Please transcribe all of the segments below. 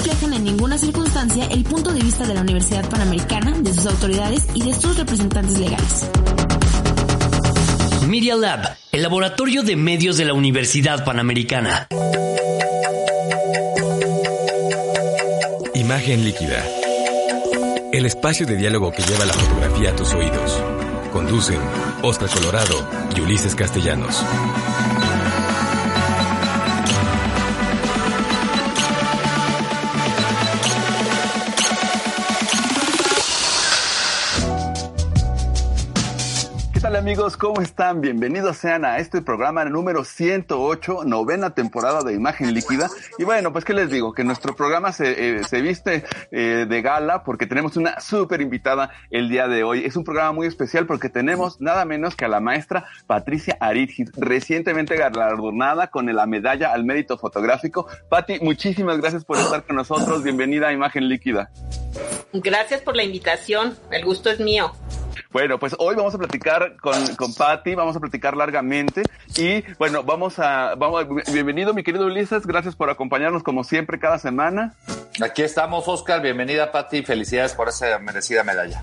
reflejan en ninguna circunstancia el punto de vista de la Universidad Panamericana, de sus autoridades y de sus representantes legales. Media Lab, el laboratorio de medios de la Universidad Panamericana. Imagen líquida. El espacio de diálogo que lleva la fotografía a tus oídos. Conducen Oscar Colorado y Ulises Castellanos. Amigos? ¿Cómo están? Bienvenidos sean a este programa número 108, novena temporada de Imagen Líquida. Y bueno, pues qué les digo, que nuestro programa se, eh, viste eh, de gala porque tenemos una súper invitada el día de hoy. Es un programa muy especial porque tenemos nada menos que a la maestra Patricia Aridgis, recientemente galardonada con la medalla al mérito fotográfico. Pati, muchísimas gracias por estar con nosotros. Bienvenida a Imagen Líquida. Gracias por la invitación. El gusto es mío. Bueno, pues hoy vamos a platicar con, con Patti, vamos a platicar largamente y bueno, vamos a, vamos, bienvenido mi querido Ulises, gracias por acompañarnos como siempre cada semana. Aquí estamos, Oscar, bienvenida Patti, felicidades por esa merecida medalla.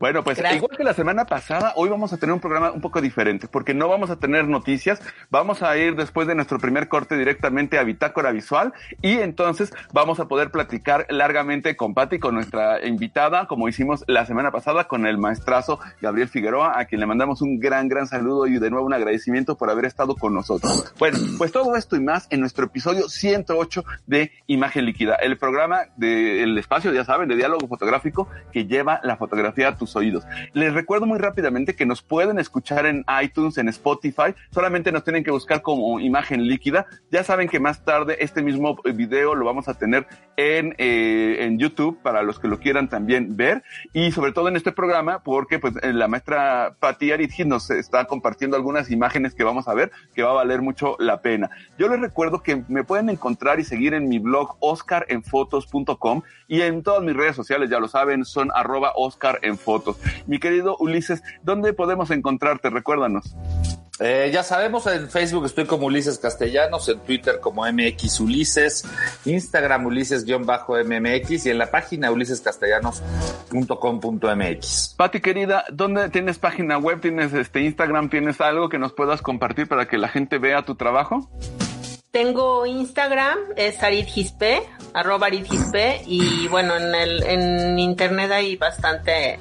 Bueno, pues igual que la semana pasada, hoy vamos a tener un programa un poco diferente, porque no vamos a tener noticias, vamos a ir después de nuestro primer corte directamente a Bitácora Visual y entonces vamos a poder platicar largamente con Patti, con nuestra invitada, como hicimos la semana pasada con el maestrazo Gabriel Figueroa, a quien le mandamos un gran, gran saludo y de nuevo un agradecimiento por haber estado con nosotros. Bueno, pues todo esto y más en nuestro episodio 108 de Imagen Líquida, el programa del espacio, ya saben, de diálogo fotográfico que lleva la fotografía a oídos. Les recuerdo muy rápidamente que nos pueden escuchar en iTunes, en Spotify, solamente nos tienen que buscar como imagen líquida. Ya saben que más tarde este mismo video lo vamos a tener en, eh, YouTube para los que lo quieran también ver y sobre todo en este programa porque pues la maestra Patti Aridji nos está compartiendo algunas imágenes que vamos a ver que va a valer mucho la pena. Yo les recuerdo que me pueden encontrar y seguir en mi blog oscarenfotos.com y en todas mis redes sociales, ya lo saben, son arroba Oscar en fotos. Mi querido Ulises, ¿dónde podemos encontrarte? Recuérdanos. Eh, ya sabemos, en Facebook estoy como Ulises Castellanos, en Twitter como MX Ulises, Instagram Ulises-MMX y en la página ulisescastellanos.com.mx. Pati querida, ¿dónde tienes página web? ¿Tienes este Instagram? ¿Tienes algo que nos puedas compartir para que la gente vea tu trabajo? Tengo Instagram, es aridgispe, arroba aridgispe, y bueno, en, el, en internet hay bastante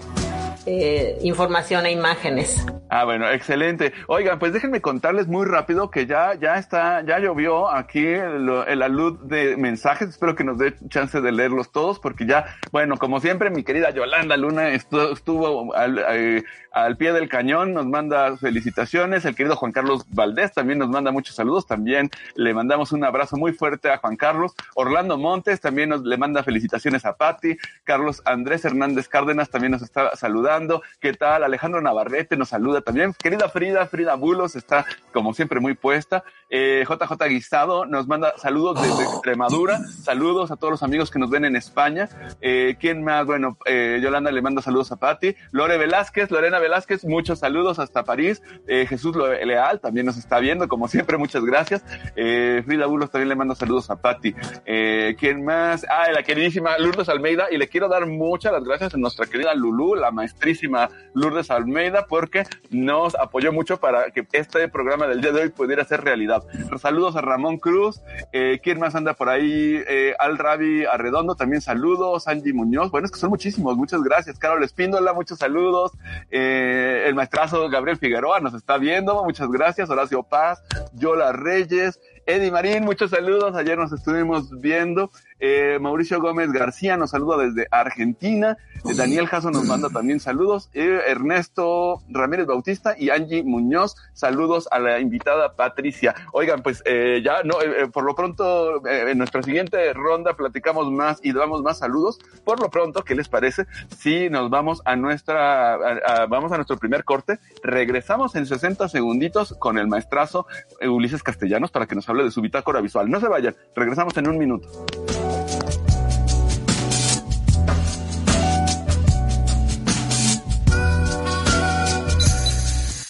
eh, información e imágenes. Ah, bueno, excelente. Oigan, pues déjenme contarles muy rápido que ya, ya está, ya llovió aquí el, la luz de mensajes. Espero que nos dé chance de leerlos todos, porque ya, bueno, como siempre, mi querida Yolanda Luna estuvo, estuvo al, eh, al, pie del cañón, nos manda felicitaciones. El querido Juan Carlos Valdés también nos manda muchos saludos. También le mandamos un abrazo muy fuerte a Juan Carlos. Orlando Montes también nos le manda felicitaciones a Patti. Carlos Andrés Hernández Cárdenas también nos está saludando. ¿Qué tal? Alejandro Navarrete nos saluda también. Querida Frida, Frida Bulos está como siempre muy puesta. Eh, JJ Guisado nos manda saludos desde Extremadura. Saludos a todos los amigos que nos ven en España. Eh, ¿Quién más? Bueno, eh, Yolanda le manda saludos a Patti. Lore Velázquez, Lorena Velázquez, muchos saludos hasta París. Eh, Jesús Leal también nos está viendo, como siempre, muchas gracias. Eh, Frida Bulos también le manda saludos a Patti. Eh, ¿Quién más? Ah, la queridísima Lourdes Almeida. Y le quiero dar muchas las gracias a nuestra querida Lulú, la maestrísima Lourdes Almeida, porque nos apoyó mucho para que este programa del día de hoy pudiera ser realidad. Saludos a Ramón Cruz, eh, ¿quién más anda por ahí? Eh, Al Rabi Arredondo, también saludos, Angie Muñoz, bueno, es que son muchísimos, muchas gracias. Carol Espíndola, muchos saludos. Eh, el maestrazo Gabriel Figueroa nos está viendo, muchas gracias. Horacio Paz, Yola Reyes, Eddie Marín, muchos saludos. Ayer nos estuvimos viendo. Eh, Mauricio Gómez García nos saluda desde Argentina. Eh, Daniel Jasso nos manda también saludos. Eh, Ernesto Ramírez Bautista y Angie Muñoz, saludos a la invitada Patricia. Oigan, pues ya no, por lo pronto en nuestra siguiente ronda platicamos más y damos más saludos. Por lo pronto, ¿qué les parece si nos vamos a nuestra, vamos a nuestro primer corte? Regresamos en 60 segunditos con el maestrazo Ulises Castellanos para que nos hable de su bitácora visual. No se vayan, regresamos en un minuto.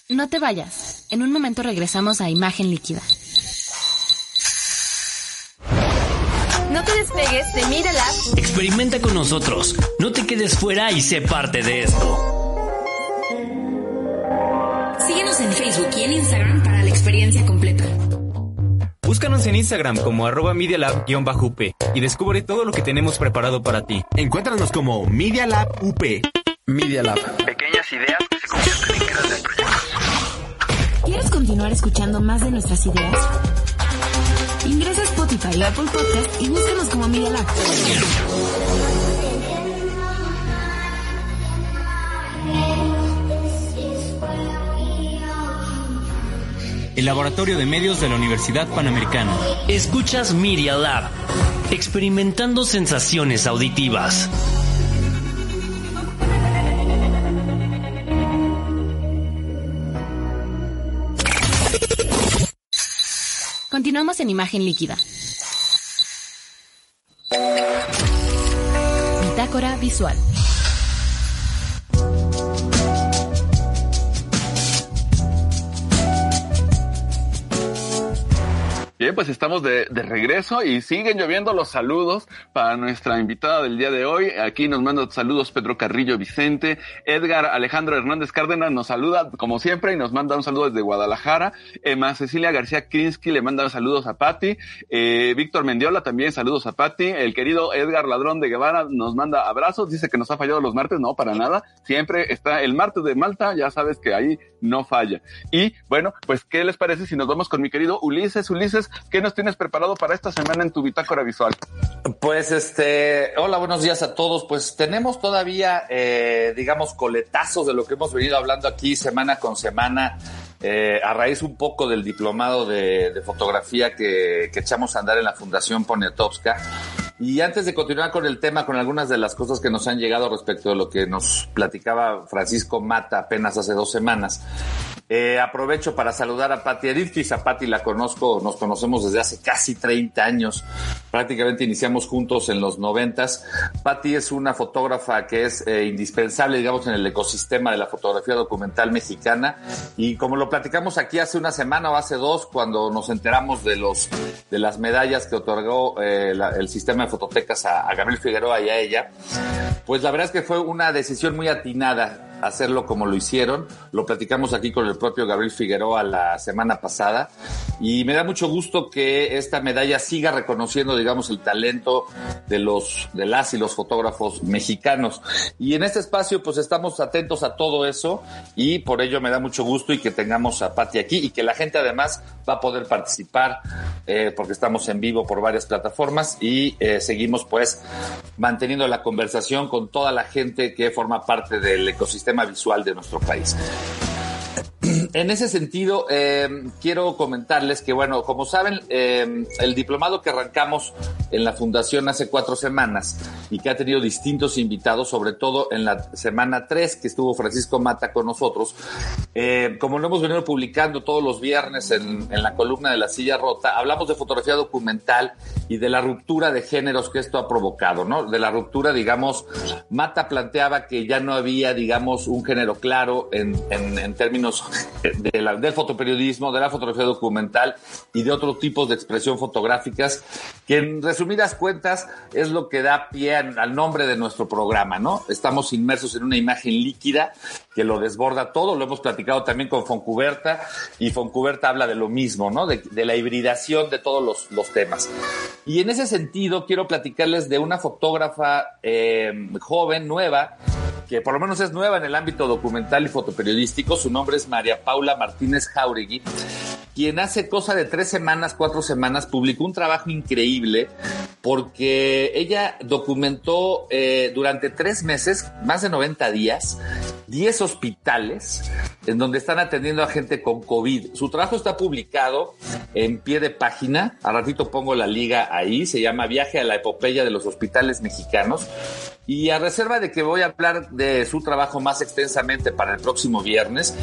No te vayas. En un momento regresamos a Imagen Líquida. No te despegues de Media Lab. Experimenta con nosotros. No te quedes fuera y sé parte de esto. Síguenos en Facebook y en Instagram para la experiencia completa. Búscanos en Instagram como arroba medialab-up y descubre todo lo que tenemos preparado para ti. Encuéntranos como Media Lab UP. Media Lab. Pequeñas ideas que se convierten en grandes proyectos. ¿Quieres continuar escuchando más de nuestras ideas? Ingresa a Spotify o Apple Podcast y búscanos como Media Lab. El Laboratorio de Medios de la Universidad Panamericana. Escuchas Media Lab. Experimentando sensaciones auditivas. Continuamos en Imagen Líquida. Bitácora Visual. Pues estamos de, de regreso y siguen lloviendo los saludos para nuestra invitada del día de hoy. Aquí nos manda saludos Pedro Carrillo Vicente, Edgar Alejandro Hernández Cárdenas nos saluda como siempre y nos manda un saludo desde Guadalajara. Emma Cecilia García Krinsky le manda saludos a Patti. Eh, Víctor Mendiola también saludos a Patti. El querido Edgar Ladrón de Guevara nos manda abrazos. Dice que nos ha fallado los martes. No, para nada. Siempre está el martes de Malta. Ya sabes que ahí no falla. Y bueno, pues, ¿qué les parece si nos vamos con mi querido Ulises? Ulises, ¿qué nos tienes preparado para esta semana en tu bitácora visual? Pues este, hola, buenos días a todos. Pues tenemos todavía, eh, digamos, coletazos de lo que hemos venido hablando aquí semana con semana, eh, a raíz un poco del diplomado de, de fotografía que, que echamos a andar en la Fundación Poniatowska. Y antes de continuar con el tema, con algunas de las cosas que nos han llegado respecto de lo que nos platicaba Francisco Mata apenas hace dos semanas, eh, aprovecho para saludar a Patti Edith. A Patti la conozco, nos conocemos desde hace casi 30 años. Prácticamente iniciamos juntos en los noventas. Patti es una fotógrafa que es eh, indispensable, digamos, en el ecosistema de la fotografía documental mexicana. Y como lo platicamos aquí hace una semana o hace dos, cuando nos enteramos de los de las medallas que otorgó eh, el sistema de fototecas a Gabriel Figueroa y a ella, pues la verdad es que fue una decisión muy atinada hacerlo como lo hicieron. Lo platicamos aquí con el propio Gabriel Figueroa la semana pasada y me da mucho gusto que esta medalla siga reconociendo, digamos, el talento de los de las y los fotógrafos mexicanos. Y en este espacio, pues estamos atentos a todo eso y por ello me da mucho gusto y que tengamos a Patti aquí y que la gente además va a poder participar eh, porque estamos en vivo por varias plataformas y eh, seguimos pues manteniendo la conversación con toda la gente que forma parte del ecosistema visual de nuestro país. En ese sentido, eh, quiero comentarles que, bueno, como saben, eh, el diplomado que arrancamos en la Fundación hace cuatro semanas y que ha tenido distintos invitados, sobre todo en la semana 3 que estuvo Francisco Mata con nosotros, eh, como lo hemos venido publicando todos los viernes en, en la columna de la silla rota, hablamos de fotografía documental y de la ruptura de géneros que esto ha provocado, ¿no? De la ruptura, digamos, Mata planteaba que ya no había, digamos, un género claro en, en, en términos la- del fotoperiodismo, de la fotografía documental y de otros tipos de expresión fotográficas, que en resumidas cuentas es lo que da pie al nombre de nuestro programa, ¿no? Estamos inmersos en una imagen líquida que lo desborda todo, lo hemos platicado también con Foncuberta y Foncuberta habla de lo mismo, ¿no? De, la hibridación de todos los, los temas. Y en ese sentido quiero platicarles de una fotógrafa eh, joven, nueva, que por lo menos es nueva en el ámbito documental y fotoperiodístico. Su nombre es María Paula Martínez Jauregui. quien hace cosa de tres semanas, cuatro semanas, publicó un trabajo increíble porque ella documentó eh, durante tres meses, más de 90 días, 10 hospitales en donde están atendiendo a gente con COVID. Su trabajo está publicado en pie de página. A ratito pongo la liga ahí. Se llama Viaje a la epopeya de los hospitales mexicanos. Y a reserva de que voy a hablar de su trabajo más extensamente para el próximo viernes,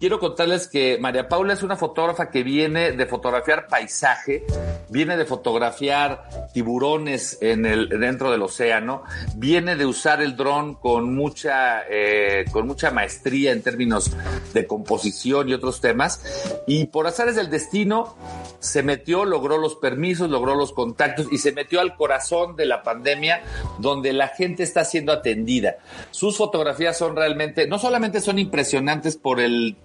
quiero contarles que María Paula es una fotógrafa que viene de fotografiar paisaje, viene de fotografiar tiburones en el, dentro del océano, viene de usar el dron con mucha, eh, con mucha maestría en términos de composición y otros temas. Y por azares del destino, se metió, logró los permisos, logró los contactos y se metió al corazón de la pandemia, donde la gente está siendo atendida. Sus fotografías son realmente, no solamente son impresionantes por el,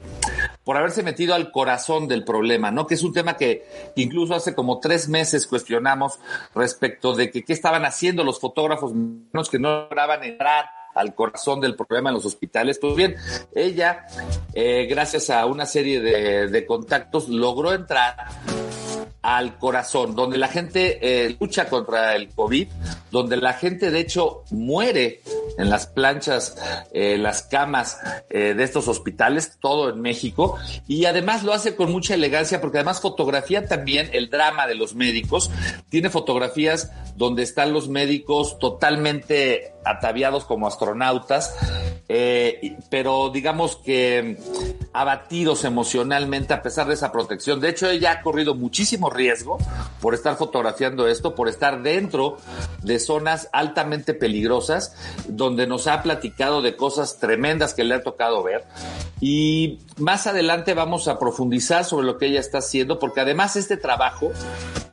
por haberse metido al corazón del problema, ¿no? Que es un tema que incluso hace como tres meses cuestionamos respecto de que qué estaban haciendo los fotógrafos que no lograban entrar al corazón del problema en los hospitales. Pues bien, ella, eh, gracias a una serie de, de contactos, logró entrar al corazón, donde la gente eh, lucha contra el COVID, donde la gente de hecho muere en las planchas, eh, las camas eh, de estos hospitales, todo en México, y además lo hace con mucha elegancia porque además fotografía también el drama de los médicos, tiene fotografías donde están los médicos totalmente ataviados como astronautas, pero digamos que abatidos emocionalmente a pesar de esa protección. De hecho, ella ha corrido muchísimo riesgo por estar fotografiando esto, por estar dentro de zonas altamente peligrosas, donde nos ha platicado de cosas tremendas que le ha tocado ver. Y más adelante vamos a profundizar sobre lo que ella está haciendo, porque además este trabajo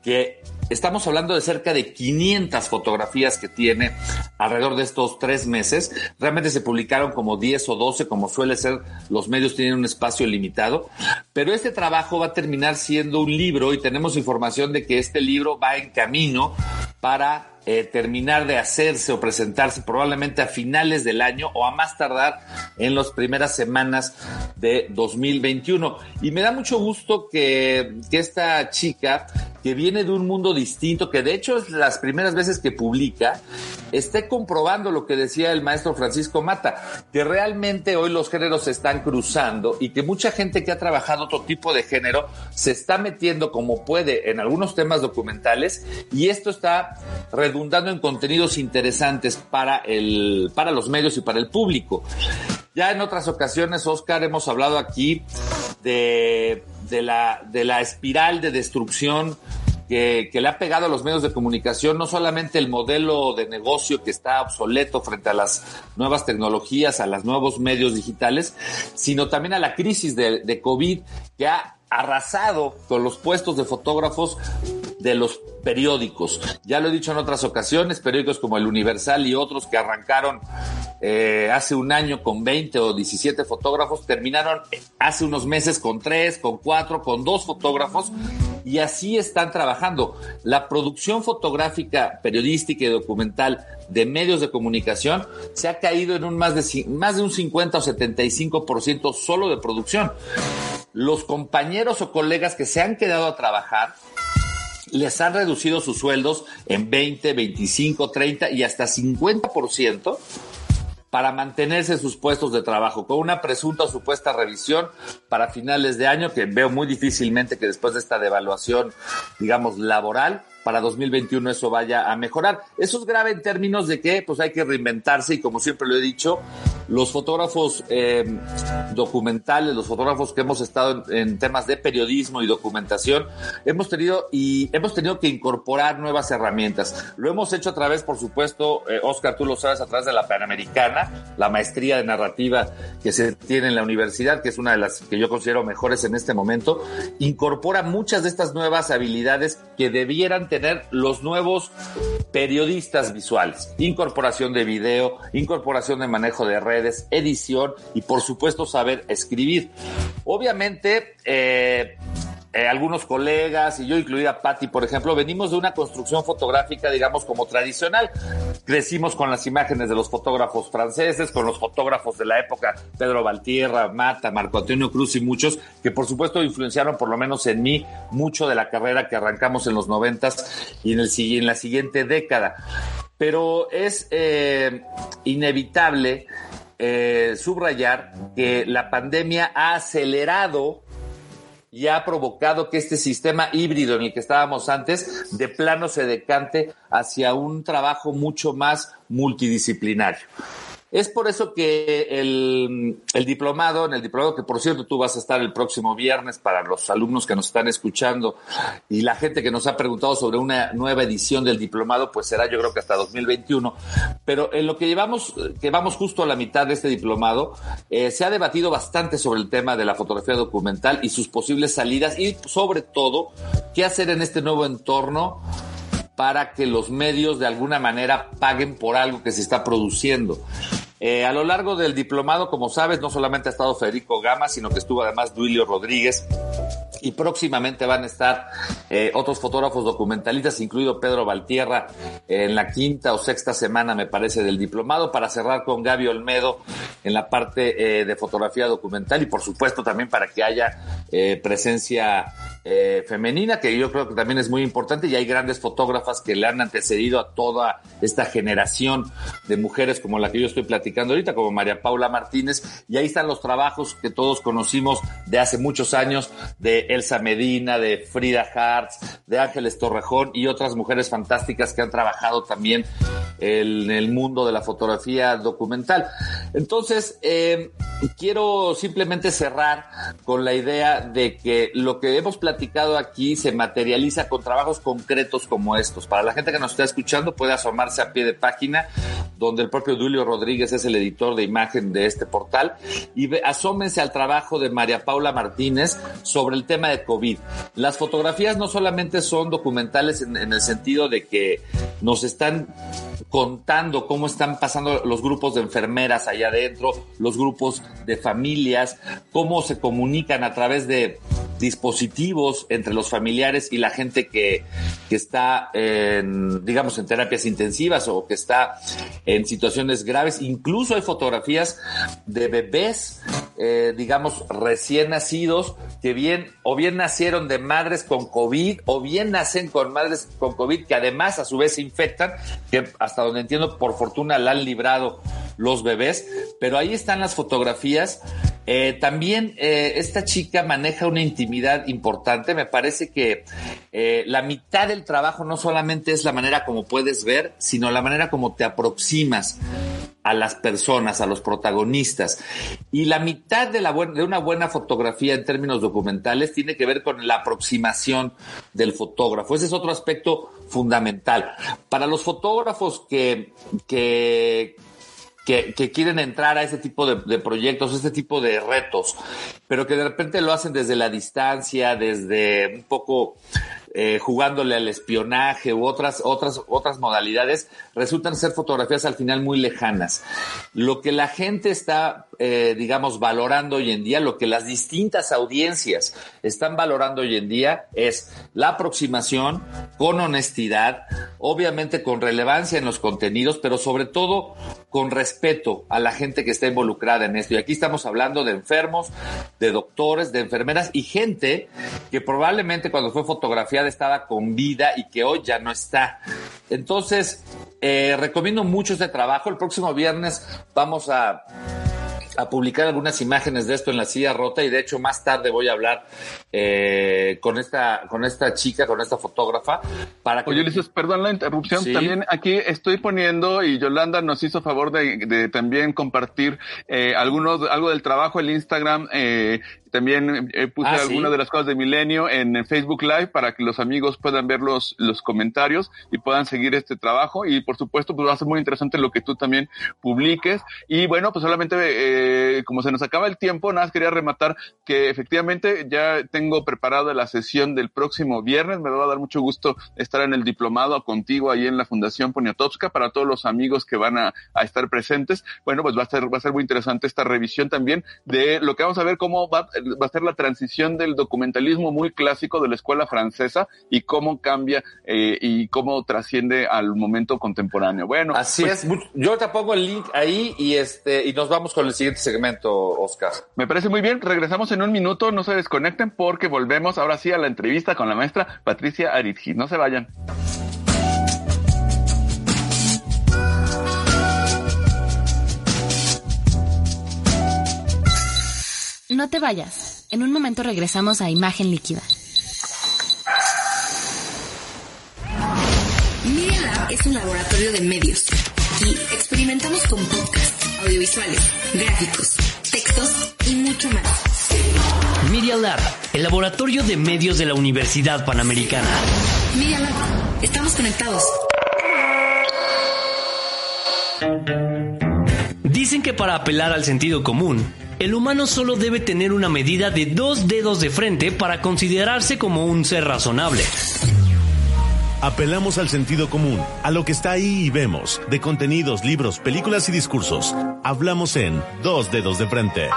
que Estamos hablando de cerca de 500 fotografías que tiene alrededor de estos tres meses. Realmente se publicaron como 10 o 12, como suele ser, los medios tienen un espacio limitado. Pero este trabajo va a terminar siendo un libro y tenemos información de que este libro va en camino para eh, terminar de hacerse o presentarse probablemente a finales del año o a más tardar en las primeras semanas de 2021. Y me da mucho gusto que, que esta chica, que viene de un mundo distinto, que de hecho es las primeras veces que publica, esté comprobando lo que decía el maestro Francisco Mata, que realmente hoy los géneros se están cruzando y que mucha gente que ha trabajado otro tipo de género se está metiendo como puede en algunos temas documentales y esto está redundando en contenidos interesantes para, el, para los medios y para el público. Ya en otras ocasiones, Oscar, hemos hablado aquí de, de, la, de la espiral de destrucción que, le ha pegado a los medios de comunicación, no solamente el modelo de negocio que está obsoleto frente a las nuevas tecnologías, a los nuevos medios digitales, sino también a la crisis de, de COVID que ha arrasado con los puestos de fotógrafos de los periódicos. Ya lo he dicho en otras ocasiones, periódicos como el Universal y otros que arrancaron eh, hace un año con 20 o 17 fotógrafos, terminaron hace unos meses con 3, con 4, con 2 fotógrafos y así están trabajando. La producción fotográfica, periodística y documental de medios de comunicación se ha caído en un más de, más de un 50 o 75% solo de producción. Los compañeros o colegas que se han quedado a trabajar les han reducido sus sueldos en 20, 25, 30 y hasta 50% para mantenerse en sus puestos de trabajo, con una presunta o supuesta revisión para finales de año, que veo muy difícilmente que después de esta devaluación, digamos, laboral, para 2021 eso vaya a mejorar. Eso es grave en términos de que pues hay que reinventarse y como siempre lo he dicho, los fotógrafos eh, documentales, los fotógrafos que hemos estado en, temas de periodismo y documentación, hemos tenido y hemos tenido que incorporar nuevas herramientas. Lo hemos hecho a través, por supuesto, eh, Oscar, tú lo sabes, a través de la Panamericana, la maestría de narrativa que se tiene en la universidad, que es una de las que yo considero mejores en este momento, incorpora muchas de estas nuevas habilidades que debieran tener tener los nuevos periodistas visuales, incorporación de video, incorporación de manejo de redes, edición y por supuesto saber escribir. Obviamente, eh, eh, algunos colegas y yo, incluida Patti, por ejemplo, venimos de una construcción fotográfica, digamos, como tradicional. crecimos con las imágenes de los fotógrafos franceses, con los fotógrafos de la época, Pedro Valtierra, Mata, Marco Antonio Cruz y muchos, que por supuesto influenciaron por lo menos en mí mucho de la carrera que arrancamos en los noventas y en, el, la siguiente década. Pero es eh, inevitable eh, subrayar que la pandemia ha acelerado y ha provocado que este sistema híbrido en el que estábamos antes de plano se decante hacia un trabajo mucho más multidisciplinario. Es por eso que el, diplomado, en el diplomado que por cierto tú vas a estar el próximo viernes para los alumnos que nos están escuchando y la gente que nos ha preguntado sobre una nueva edición del diplomado, pues será yo creo que hasta 2021. Pero en lo que llevamos, que vamos justo a la mitad de este diplomado, eh, se ha debatido bastante sobre el tema de la fotografía documental y sus posibles salidas y sobre todo qué hacer en este nuevo entorno para que los medios de alguna manera paguen por algo que se está produciendo. Eh, a lo largo del diplomado, como sabes, no solamente ha estado Federico Gama, sino que estuvo además Duilio Rodríguez y próximamente van a estar eh, otros fotógrafos documentalistas, incluido Pedro Valtierra, en la quinta o sexta semana, me parece, del diplomado, para cerrar con Gaby Olmedo en la parte eh, de fotografía documental y, por supuesto, también para que haya presencia eh, femenina, que yo creo que también es muy importante, y hay grandes fotógrafas que le han antecedido a toda esta generación de mujeres como la que yo estoy platicando ahorita, como María Paula Martínez, y ahí están los trabajos que todos conocimos de hace muchos años, de Elsa Medina, de Frida Hartz, de Ángeles Torrejón y otras mujeres fantásticas que han trabajado también en el mundo de la fotografía documental. Entonces, eh, quiero simplemente cerrar con la idea de que lo que hemos platicado aquí se materializa con trabajos concretos como estos. Para la gente que nos está escuchando puede asomarse a pie de página, donde el propio Julio Rodríguez es el editor de imagen de este portal, y asómense al trabajo de María Paula Martínez sobre el tema de COVID. Las fotografías no solamente son documentales en, en el sentido de que nos están contando cómo están pasando los grupos de enfermeras allá adentro, los grupos de familias, cómo se comunican a través de dispositivos entre los familiares y la gente que, que está en, digamos, en terapias intensivas o que está en situaciones graves. Incluso hay fotografías de bebés, eh, digamos, recién nacidos que bien o bien nacieron de madres con COVID o bien nacen con madres con COVID que además a su vez se infectan, que hasta donde entiendo por fortuna la han librado los bebés, pero ahí están las fotografías. Eh, también eh, esta chica maneja una intimidad importante. Me parece que eh, la mitad del trabajo no solamente es la manera como puedes ver, sino la manera como te aproximas a las personas, a los protagonistas. Y la mitad de, una buena fotografía en términos documentales tiene que ver con la aproximación del fotógrafo. Ese es otro aspecto fundamental. Para los fotógrafos que, que, que, quieren entrar a ese tipo de, de, proyectos, este tipo de retos, pero que de repente lo hacen desde la distancia, desde un poco eh, jugándole al espionaje u otras, otras, otras modalidades, resultan ser fotografías al final muy lejanas. Lo que la gente está, eh, digamos, valorando hoy en día, lo que las distintas audiencias están valorando hoy en día es la aproximación con honestidad, obviamente con relevancia en los contenidos, pero sobre todo con respeto a la gente que está involucrada en esto. Y aquí estamos hablando de enfermos, de doctores, de enfermeras y gente que probablemente cuando fue fotografiada estaba con vida y que hoy ya no está. Entonces, eh, recomiendo mucho este trabajo. El próximo viernes vamos a a publicar algunas imágenes de esto en la silla rota y de hecho más tarde voy a hablar eh, con esta con esta chica, con esta fotógrafa para que... Oye, Ulises, perdón la interrupción, también aquí estoy poniendo y Yolanda nos hizo favor de, también compartir eh, algunos algo del trabajo el Instagram eh, también eh, puse ah, algunas de las cosas de Milenio en, Facebook Live para que los amigos puedan ver los, los comentarios y puedan seguir este trabajo. Y por supuesto, pues va a ser muy interesante lo que tú también publiques. Y bueno, pues solamente eh, como se nos acaba el tiempo, nada más quería rematar que efectivamente ya tengo preparada la sesión del próximo viernes. Me va a dar mucho gusto estar en el diplomado contigo ahí en la Fundación Poniatowska para todos los amigos que van a, a estar presentes. Bueno, pues va a ser, va a ser muy interesante esta revisión también de lo que vamos a ver cómo va va a ser la transición del documentalismo muy clásico de la escuela francesa y cómo cambia eh, y cómo trasciende al momento contemporáneo. Bueno, así pues, es. Yo te pongo el link ahí y este y nos vamos con el siguiente segmento, Oscar. Me parece muy bien. Regresamos en un minuto. No se desconecten porque volvemos ahora sí a la entrevista con la maestra Patricia Aritji. No se vayan. No te vayas. En un momento regresamos a Imagen Líquida. Media Lab es un laboratorio de medios y experimentamos con podcasts, audiovisuales, gráficos, textos y mucho más. Media Lab, el laboratorio de medios de la Universidad Panamericana. Media Lab, estamos conectados. Dicen que para apelar al sentido común, el humano solo debe tener una medida de dos dedos de frente para considerarse como un ser razonable. Apelamos al sentido común, a lo que está ahí y vemos, de contenidos, libros, películas y discursos. Hablamos en Dos Dedos de Frente.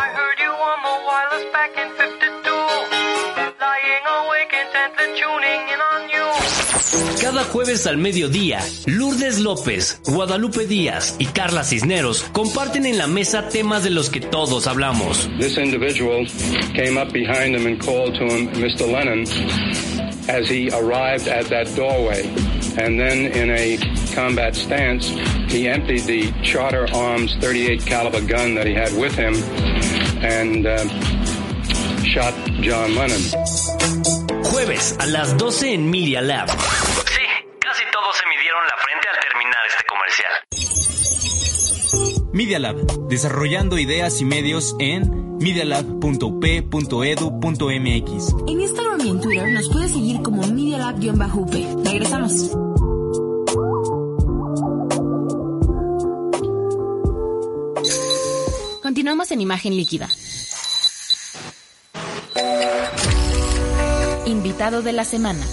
Cada jueves al mediodía, Lourdes López, Guadalupe Díaz y Carla Cisneros comparten en la mesa temas de los que todos hablamos. This individual came up behind him and called to him Mr. Lennon as he arrived at that doorway. And then in a combat stance, he emptied the Charter Arms 38 caliber gun that he had with him and uh, shot John Lennon. Jueves a las 12 en Media Lab. Sí, casi todos se midieron la frente al terminar este comercial. Media Lab, desarrollando ideas y medios en medialab.up.edu.mx. En Instagram y en Twitter nos puedes seguir como Media Lab-UP. Regresamos. Continuamos en imagen líquida. Invitado de la semana.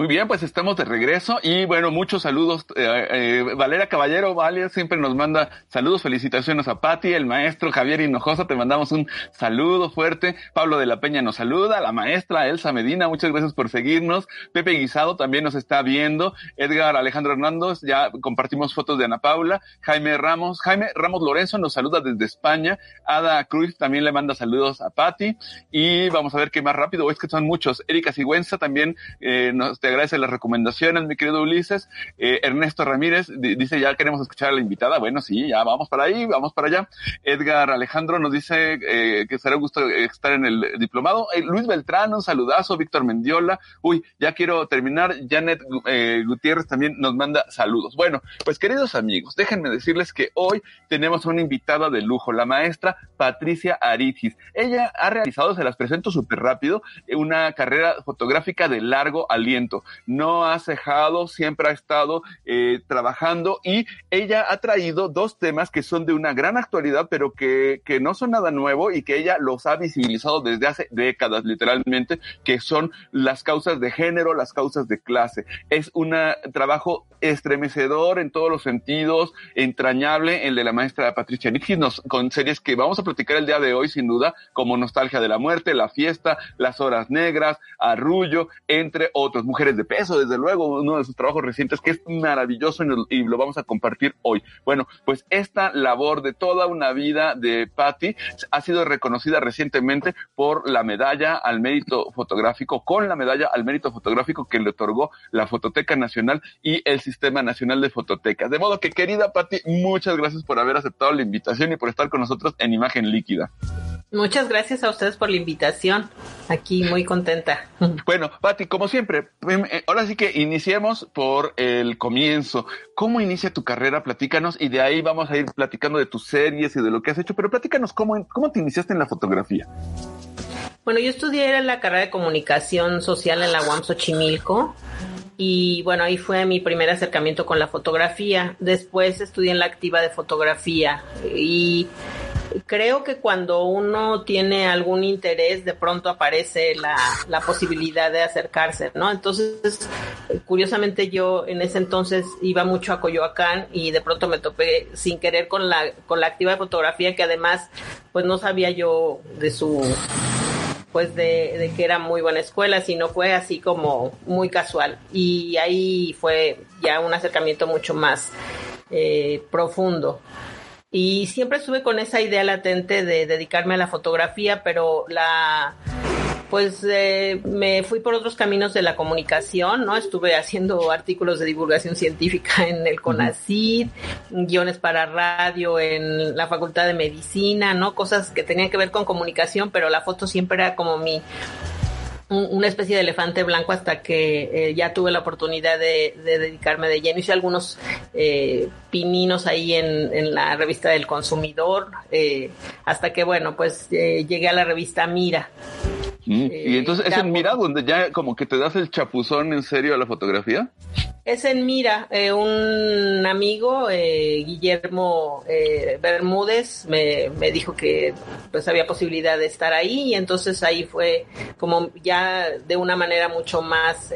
Muy bien, pues estamos de regreso y bueno, muchos saludos. Eh, eh, Valera Caballero, Vale, siempre nos manda saludos, felicitaciones a Patti, el maestro Javier Hinojosa, te mandamos un saludo fuerte. Pablo de la Peña nos saluda, la maestra Elsa Medina, muchas gracias por seguirnos. Pepe Guisado también nos está viendo. Edgar Alejandro Hernández, ya compartimos fotos de Ana Paula. Jaime Ramos, Jaime Ramos Lorenzo nos saluda desde España. Ada Cruz también le manda saludos a Patti. Y vamos a ver qué más rápido, es que son muchos. Erika Sigüenza también eh, nos agradece las recomendaciones, mi querido Ulises. Eh, Ernesto Ramírez di- dice, ya queremos escuchar a la invitada. Bueno, sí, ya vamos para ahí, vamos para allá. Edgar Alejandro nos dice eh, que será un gusto estar en el diplomado. Eh, Luis Beltrán, un saludazo. Víctor Mendiola. Uy, ya quiero terminar. Janet eh, Gutiérrez también nos manda saludos. Bueno, pues queridos amigos, déjenme decirles que hoy tenemos una invitada de lujo, la maestra Patricia Aritis. Ella ha realizado, se las presento súper rápido, eh, una carrera fotográfica de largo aliento. No ha cejado, siempre ha estado eh, trabajando y ella ha traído dos temas que son de una gran actualidad, pero que, que no son nada nuevo y que ella los ha visibilizado desde hace décadas, literalmente, que son las causas de género, las causas de clase. Es un trabajo estremecedor en todos los sentidos, entrañable, el de la maestra Patricia Nixis, nos, con series que vamos a platicar el día de hoy, sin duda, como Nostalgia de la Muerte, La Fiesta, Las Horas Negras, Arrullo, entre otros. Mujeres de Peso, desde luego, uno de sus trabajos recientes que es maravilloso y, lo vamos a compartir hoy. Bueno, pues esta labor de toda una vida de Patty ha sido reconocida recientemente por la medalla al mérito fotográfico, con la medalla al mérito fotográfico que le otorgó la Fototeca Nacional y el Sistema Nacional de Fototecas. De modo que, querida Patty, muchas gracias por haber aceptado la invitación y por estar con nosotros en Imagen Líquida. Muchas gracias a ustedes por la invitación. Aquí muy contenta. Bueno, Pati, como siempre, em, eh, ahora sí que iniciemos por el comienzo. ¿Cómo inicia tu carrera? Platícanos y de ahí vamos a ir platicando de tus series y de lo que has hecho, pero platícanos cómo, cómo te iniciaste en la fotografía. Bueno, yo estudié la carrera de comunicación social en la UAM Xochimilco y bueno, ahí fue mi primer acercamiento con la fotografía. Después estudié en la activa de fotografía y creo que cuando uno tiene algún interés, de pronto aparece la, la posibilidad de acercarse, ¿no? Entonces, curiosamente yo en ese entonces iba mucho a Coyoacán y de pronto me topé sin querer con la, con la activa de fotografía que además, pues no sabía yo de su pues de, de, que era muy buena escuela, sino fue así como muy casual. Y ahí fue ya un acercamiento mucho más eh, profundo. Y siempre estuve con esa idea latente de dedicarme a la fotografía, pero la pues eh, me fui por otros caminos de la comunicación, ¿no? Estuve haciendo artículos de divulgación científica en el CONACYT, guiones para radio en la Facultad de Medicina, ¿no? Cosas que tenían que ver con comunicación, pero la foto siempre era como mi una especie de elefante blanco hasta que eh, ya tuve la oportunidad de, dedicarme de lleno. Hice algunos eh, pininos ahí en, en, la revista del consumidor, eh, hasta que, bueno, pues llegué a la revista Mira. Mm, y entonces es en Mira donde ya como que te das el chapuzón en serio a la fotografía. Es en Mira, eh, un amigo, eh, Guillermo eh, Bermúdez, me, me, dijo que pues había posibilidad de estar ahí y entonces ahí fue como ya de una manera mucho más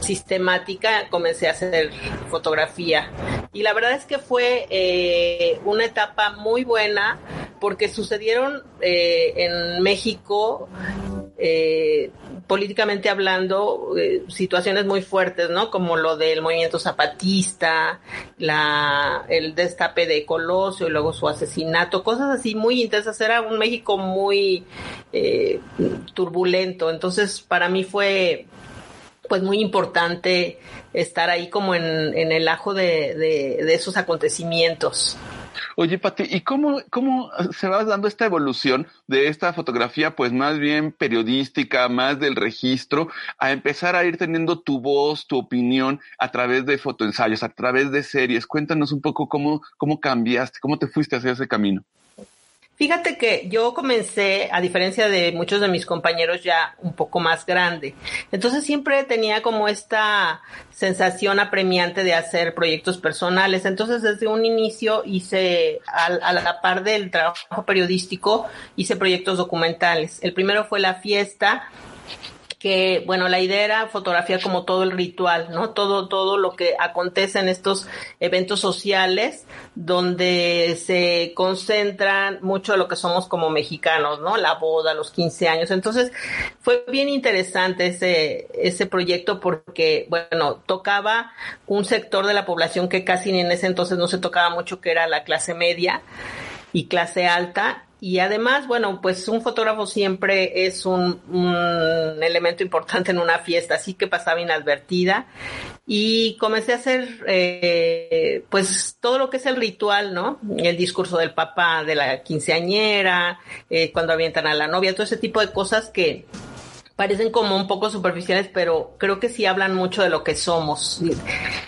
sistemática comencé a hacer fotografía y la verdad es que fue una etapa muy buena porque sucedieron en México eh, políticamente hablando, eh, situaciones muy fuertes, ¿no? Como lo del movimiento zapatista, la, el destape de Colosio y luego su asesinato, cosas así muy intensas. Era un México muy eh, turbulento. Entonces, para mí fue pues muy importante estar ahí como en, en el ajo de, de, esos acontecimientos. Oye, Pati, ¿y cómo, cómo se va dando esta evolución de esta fotografía, pues más bien periodística, más del registro, a empezar a ir teniendo tu voz, tu opinión a través de fotoensayos, a través de series? Cuéntanos un poco cómo, cómo cambiaste, cómo te fuiste hacia ese camino. Fíjate que yo comencé, a diferencia de muchos de mis compañeros, ya un poco más grande. Entonces siempre tenía como esta sensación apremiante de hacer proyectos personales. Entonces desde un inicio hice, a, la par del trabajo periodístico, hice proyectos documentales. El primero fue La Fiesta, que, bueno, la idea era fotografiar como todo el ritual, ¿no? Todo, todo lo que acontece en estos eventos sociales donde se concentran mucho lo que somos como mexicanos, ¿no? La boda, los 15 años. Entonces, fue bien interesante ese, ese proyecto porque, bueno, tocaba un sector de la población que casi en ese entonces no se tocaba mucho, que era la clase media y clase alta y además, bueno, pues un fotógrafo siempre es un, elemento importante en una fiesta, así que pasaba inadvertida. Y comencé a hacer, eh, pues, todo lo que es el ritual, ¿no? El discurso del papá, de la quinceañera, eh, cuando avientan a la novia, todo ese tipo de cosas que, parecen como un poco superficiales, pero creo que sí hablan mucho de lo que somos.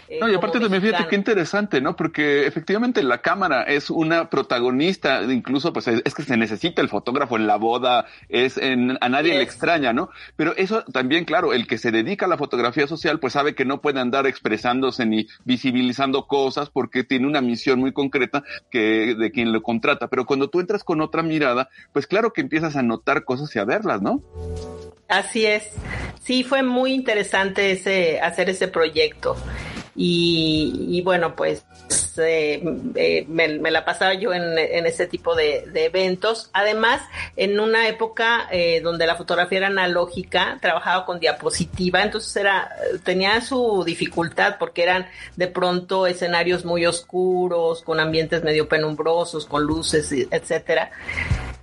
Eh, no, y aparte también fíjate qué interesante, ¿no? Porque efectivamente la cámara es una protagonista, incluso pues es, que se necesita el fotógrafo en la boda, es en, a nadie le extraña, ¿no? Pero eso también, claro, el que se dedica a la fotografía social, pues sabe que no puede andar expresándose ni visibilizando cosas porque tiene una misión muy concreta que de quien lo contrata. Pero cuando tú entras con otra mirada, pues claro que empiezas a notar cosas y a verlas, ¿no? Así es. Sí, fue muy interesante ese, hacer ese proyecto. Y, bueno, pues eh, eh, me, la pasaba yo en, ese tipo de, eventos. Además, en una época eh, donde la fotografía era analógica, trabajaba con diapositiva, entonces era tenía su dificultad porque eran de pronto escenarios muy oscuros, con ambientes medio penumbrosos, con luces, etcétera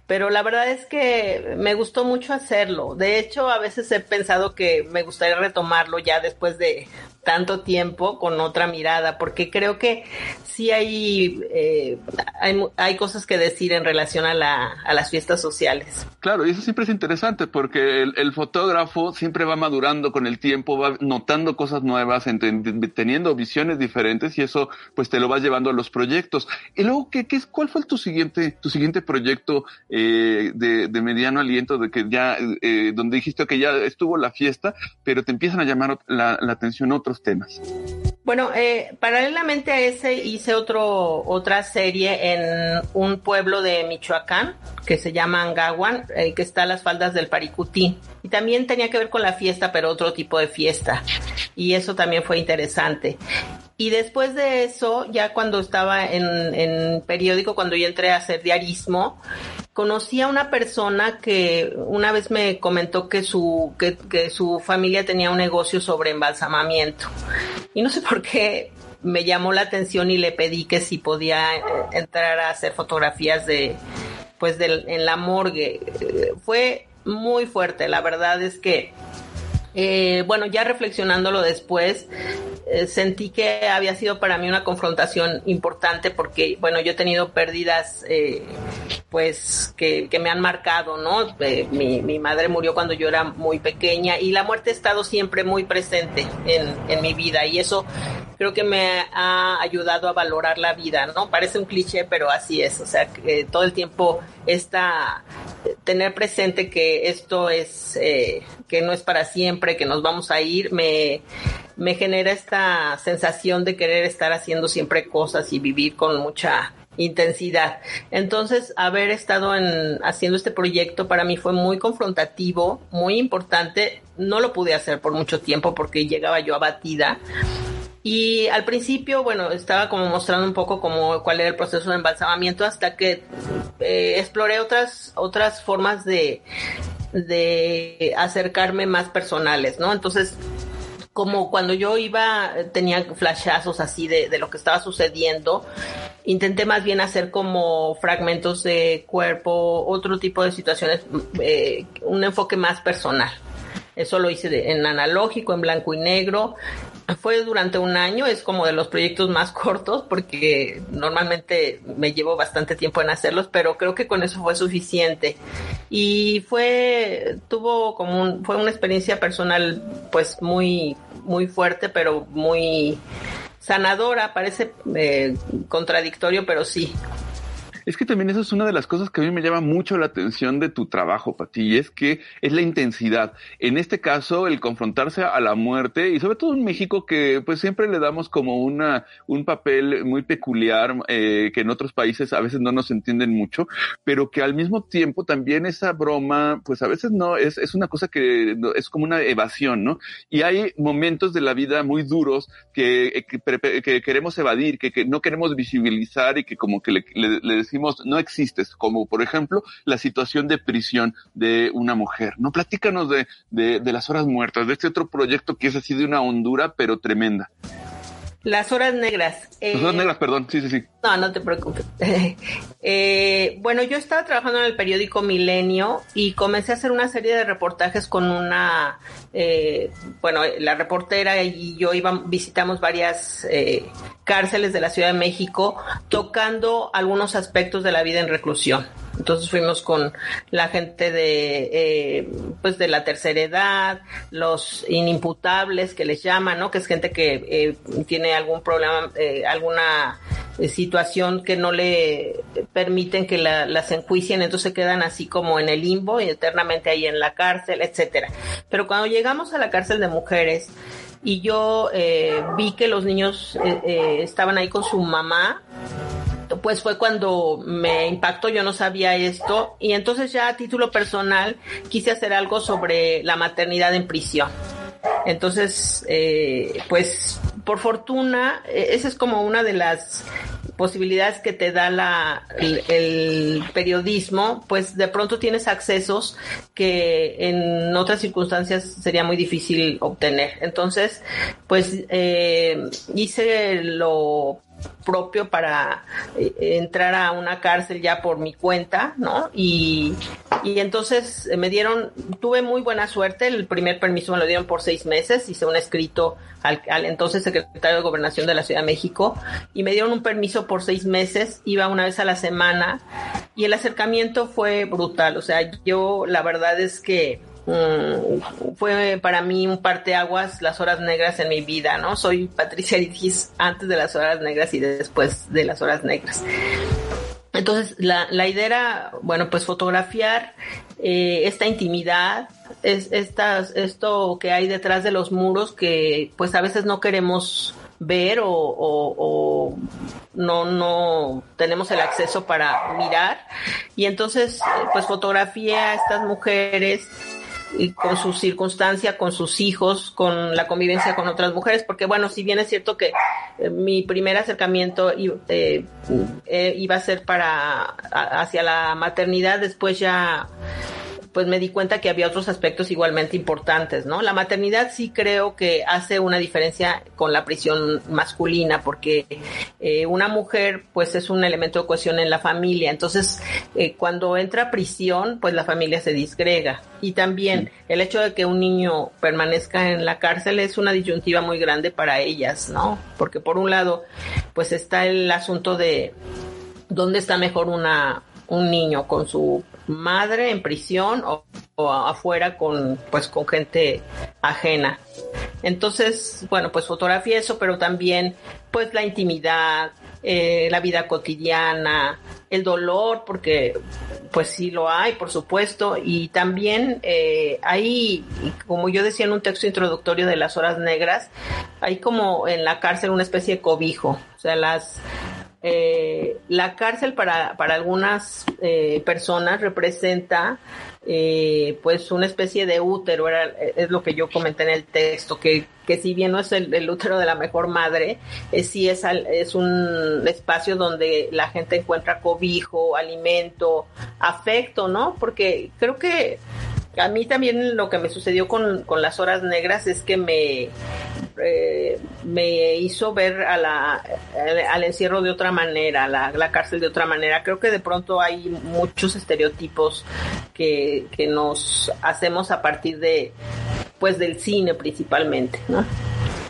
pero la verdad es que me gustó mucho hacerlo. De hecho, a veces he pensado que me gustaría retomarlo ya después de, tanto tiempo con otra mirada, porque creo que sí hay, eh, hay, hay, cosas que decir en relación a, la, a las fiestas sociales. Claro, y eso siempre es interesante porque el, fotógrafo siempre va madurando con el tiempo, va notando cosas nuevas, teniendo visiones diferentes y eso pues te lo vas llevando a los proyectos. Y luego, ¿qué, qué, ¿cuál fue tu siguiente, tu siguiente proyecto? Eh, de, mediano aliento, de que ya, eh, donde dijiste que ya estuvo la fiesta, pero te empiezan a llamar la, atención otros temas. Bueno, eh, paralelamente a ese hice otro, otra serie en un pueblo de Michoacán que se llama Angawan, eh, que está a las faldas del Paricutín. Y también tenía que ver con la fiesta, pero otro tipo de fiesta. Y eso también fue interesante. Y después de eso, ya cuando estaba en, en periódico, cuando yo entré a hacer diarismo, conocí a una persona que una vez me comentó que su, que, su familia tenía un negocio sobre embalsamamiento. Y no sé por qué me llamó la atención y le pedí que si podía eh, entrar a hacer fotografías de, pues de, en la morgue. Fue muy fuerte, la verdad es que eh, bueno, ya reflexionándolo después, eh, sentí que había sido para mí una confrontación importante porque, bueno, yo he tenido pérdidas, eh, pues, que, me han marcado, ¿no? Eh, mi, madre murió cuando yo era muy pequeña y la muerte ha estado siempre muy presente en, mi vida y eso creo que me ha ayudado a valorar la vida, ¿no? Parece un cliché, pero así es, o sea, que todo el tiempo está tener presente que esto es, que no es para siempre, que nos vamos a ir, me, me genera esta sensación de querer estar haciendo siempre cosas y vivir con mucha intensidad. Entonces, haber estado en, haciendo este proyecto para mí fue muy confrontativo, muy importante. No lo pude hacer por mucho tiempo porque llegaba yo abatida. Y al principio, bueno, estaba como mostrando un poco como cuál era el proceso de embalsamamiento hasta que eh, exploré otras, otras formas de, de acercarme más personales, ¿no? Entonces, como cuando yo iba, tenía flashazos así de, de, lo que estaba sucediendo, intenté más bien hacer como fragmentos de cuerpo, otro tipo de situaciones, eh, un enfoque más personal. Eso lo hice de, en analógico, en blanco y negro. Fue durante un año, es como de los proyectos más cortos porque normalmente me llevo bastante tiempo en hacerlos, pero creo que con eso fue suficiente. Y fue, tuvo como un, fue una experiencia personal pues muy, muy fuerte, pero muy sanadora, parece eh, contradictorio, pero sí, es que también eso es una de las cosas que a mí me llama mucho la atención de tu trabajo, Pati, y es que es la intensidad. En este caso, el confrontarse a la muerte, y sobre todo en México, que pues siempre le damos como una, un papel muy peculiar, eh, que en otros países a veces no nos entienden mucho, pero que al mismo tiempo también esa broma, pues a veces no, es, es una cosa que es como una evasión, ¿no? Y hay momentos de la vida muy duros que, que, que queremos evadir, que, que, no queremos visibilizar y que como que le decimos no existes, como por ejemplo la situación de prisión de una mujer. No platícanos de, de, de las horas muertas, de este otro proyecto que es así de una hondura, pero tremenda. Las horas negras. Eh, Las horas negras, perdón, sí, sí, sí. No, no te preocupes. eh, bueno, yo estaba trabajando en el periódico Milenio y comencé a hacer una serie de reportajes con una, eh, bueno, la reportera y yo iba, visitamos varias eh, cárceles de la Ciudad de México tocando algunos aspectos de la vida en reclusión. Entonces fuimos con la gente de, eh, pues de la tercera edad, los inimputables que les llaman, ¿no? Que es gente que eh, tiene algún problema, eh, alguna situación que no le permiten que la, las enjuicien, entonces quedan así como en el limbo y eternamente ahí en la cárcel, etcétera. Pero cuando llegamos a la cárcel de mujeres, y yo eh, vi que los niños eh, eh, estaban ahí con su mamá, pues fue cuando me impactó, yo no sabía esto, y entonces ya a título personal quise hacer algo sobre la maternidad en prisión. Entonces, eh, pues por fortuna, esa es como una de las posibilidades que te da la, el, el, periodismo, pues de pronto tienes accesos que en otras circunstancias sería muy difícil obtener. Entonces, pues eh, hice lo propio para eh, entrar a una cárcel ya por mi cuenta, ¿no? Y, y entonces me dieron, tuve muy buena suerte, el primer permiso me lo dieron por seis meses, hice un escrito al, al, entonces secretario de Gobernación de la Ciudad de México y me dieron un permiso por seis meses, iba una vez a la semana y el acercamiento fue brutal, o sea, yo la verdad es que Mm, fue para mí un parteaguas las horas negras en mi vida, ¿no? Soy Patricia Litis antes de las horas negras y después de las horas negras. Entonces, la, idea era, bueno, pues fotografiar eh, esta intimidad, es, estas, esto que hay detrás de los muros que pues a veces no queremos ver o, no, no tenemos el acceso para mirar. Y entonces, pues fotografié a estas mujeres con su circunstancia, con sus hijos, con la convivencia con otras mujeres, porque bueno, si bien es cierto que eh, mi primer acercamiento eh, eh, iba a ser para hacia la maternidad, después ya pues me di cuenta que había otros aspectos igualmente importantes, ¿no? La maternidad sí creo que hace una diferencia con la prisión masculina, porque eh, una mujer, pues es un elemento de cohesión en la familia. Entonces, eh, cuando entra a prisión, pues la familia se disgrega. Y también el hecho de que un niño permanezca en la cárcel es una disyuntiva muy grande para ellas, ¿no? Porque por un lado, pues está el asunto de dónde está mejor una un niño con su madre en prisión o, afuera con pues con gente ajena. Entonces, bueno, pues fotografía eso, pero también pues la intimidad, eh, la vida cotidiana, el dolor, porque pues sí lo hay, por supuesto, y también eh, hay, como yo decía en un texto introductorio de las horas negras, hay como en la cárcel una especie de cobijo, o sea, las eh, la cárcel para, para algunas eh, personas representa eh, pues una especie de útero, era, es lo que yo comenté en el texto, que, que si bien no es el, útero de la mejor madre, sí es, es un espacio donde la gente encuentra cobijo, alimento, afecto, ¿no? Porque creo que a mí también lo que me sucedió con, con las horas negras es que me, eh, me hizo ver a la, al encierro de otra manera, la, la cárcel de otra manera. Creo que de pronto hay muchos estereotipos que, que nos hacemos a partir de, pues del cine principalmente, ¿no?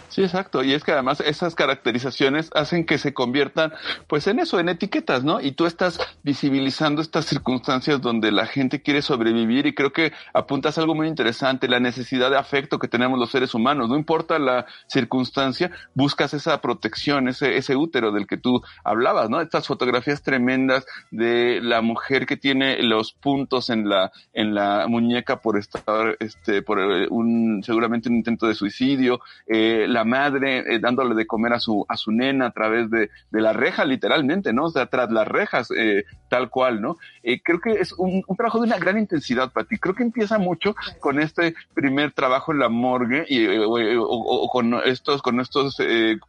Sí, exacto. Y es que además esas caracterizaciones hacen que se conviertan, pues en eso, en etiquetas, ¿no? Y tú estás visibilizando estas circunstancias donde la gente quiere sobrevivir y creo que apuntas algo muy interesante, la necesidad de afecto que tenemos los seres humanos. No importa la circunstancia, buscas esa protección, ese, ese útero del que tú hablabas, ¿no? Estas fotografías tremendas de la mujer que tiene los puntos en la, en la muñeca por estar, este, por eh, un, seguramente un intento de suicidio, eh, la madre eh, dándole de comer a su, a su nena a través de, de la reja, literalmente, ¿no? O sea, tras las rejas, eh, tal cual, ¿no? Eh, creo que es un, trabajo de una gran intensidad, para ti. Creo que empieza mucho con este primer trabajo en la morgue y, o, o, con estos, con estos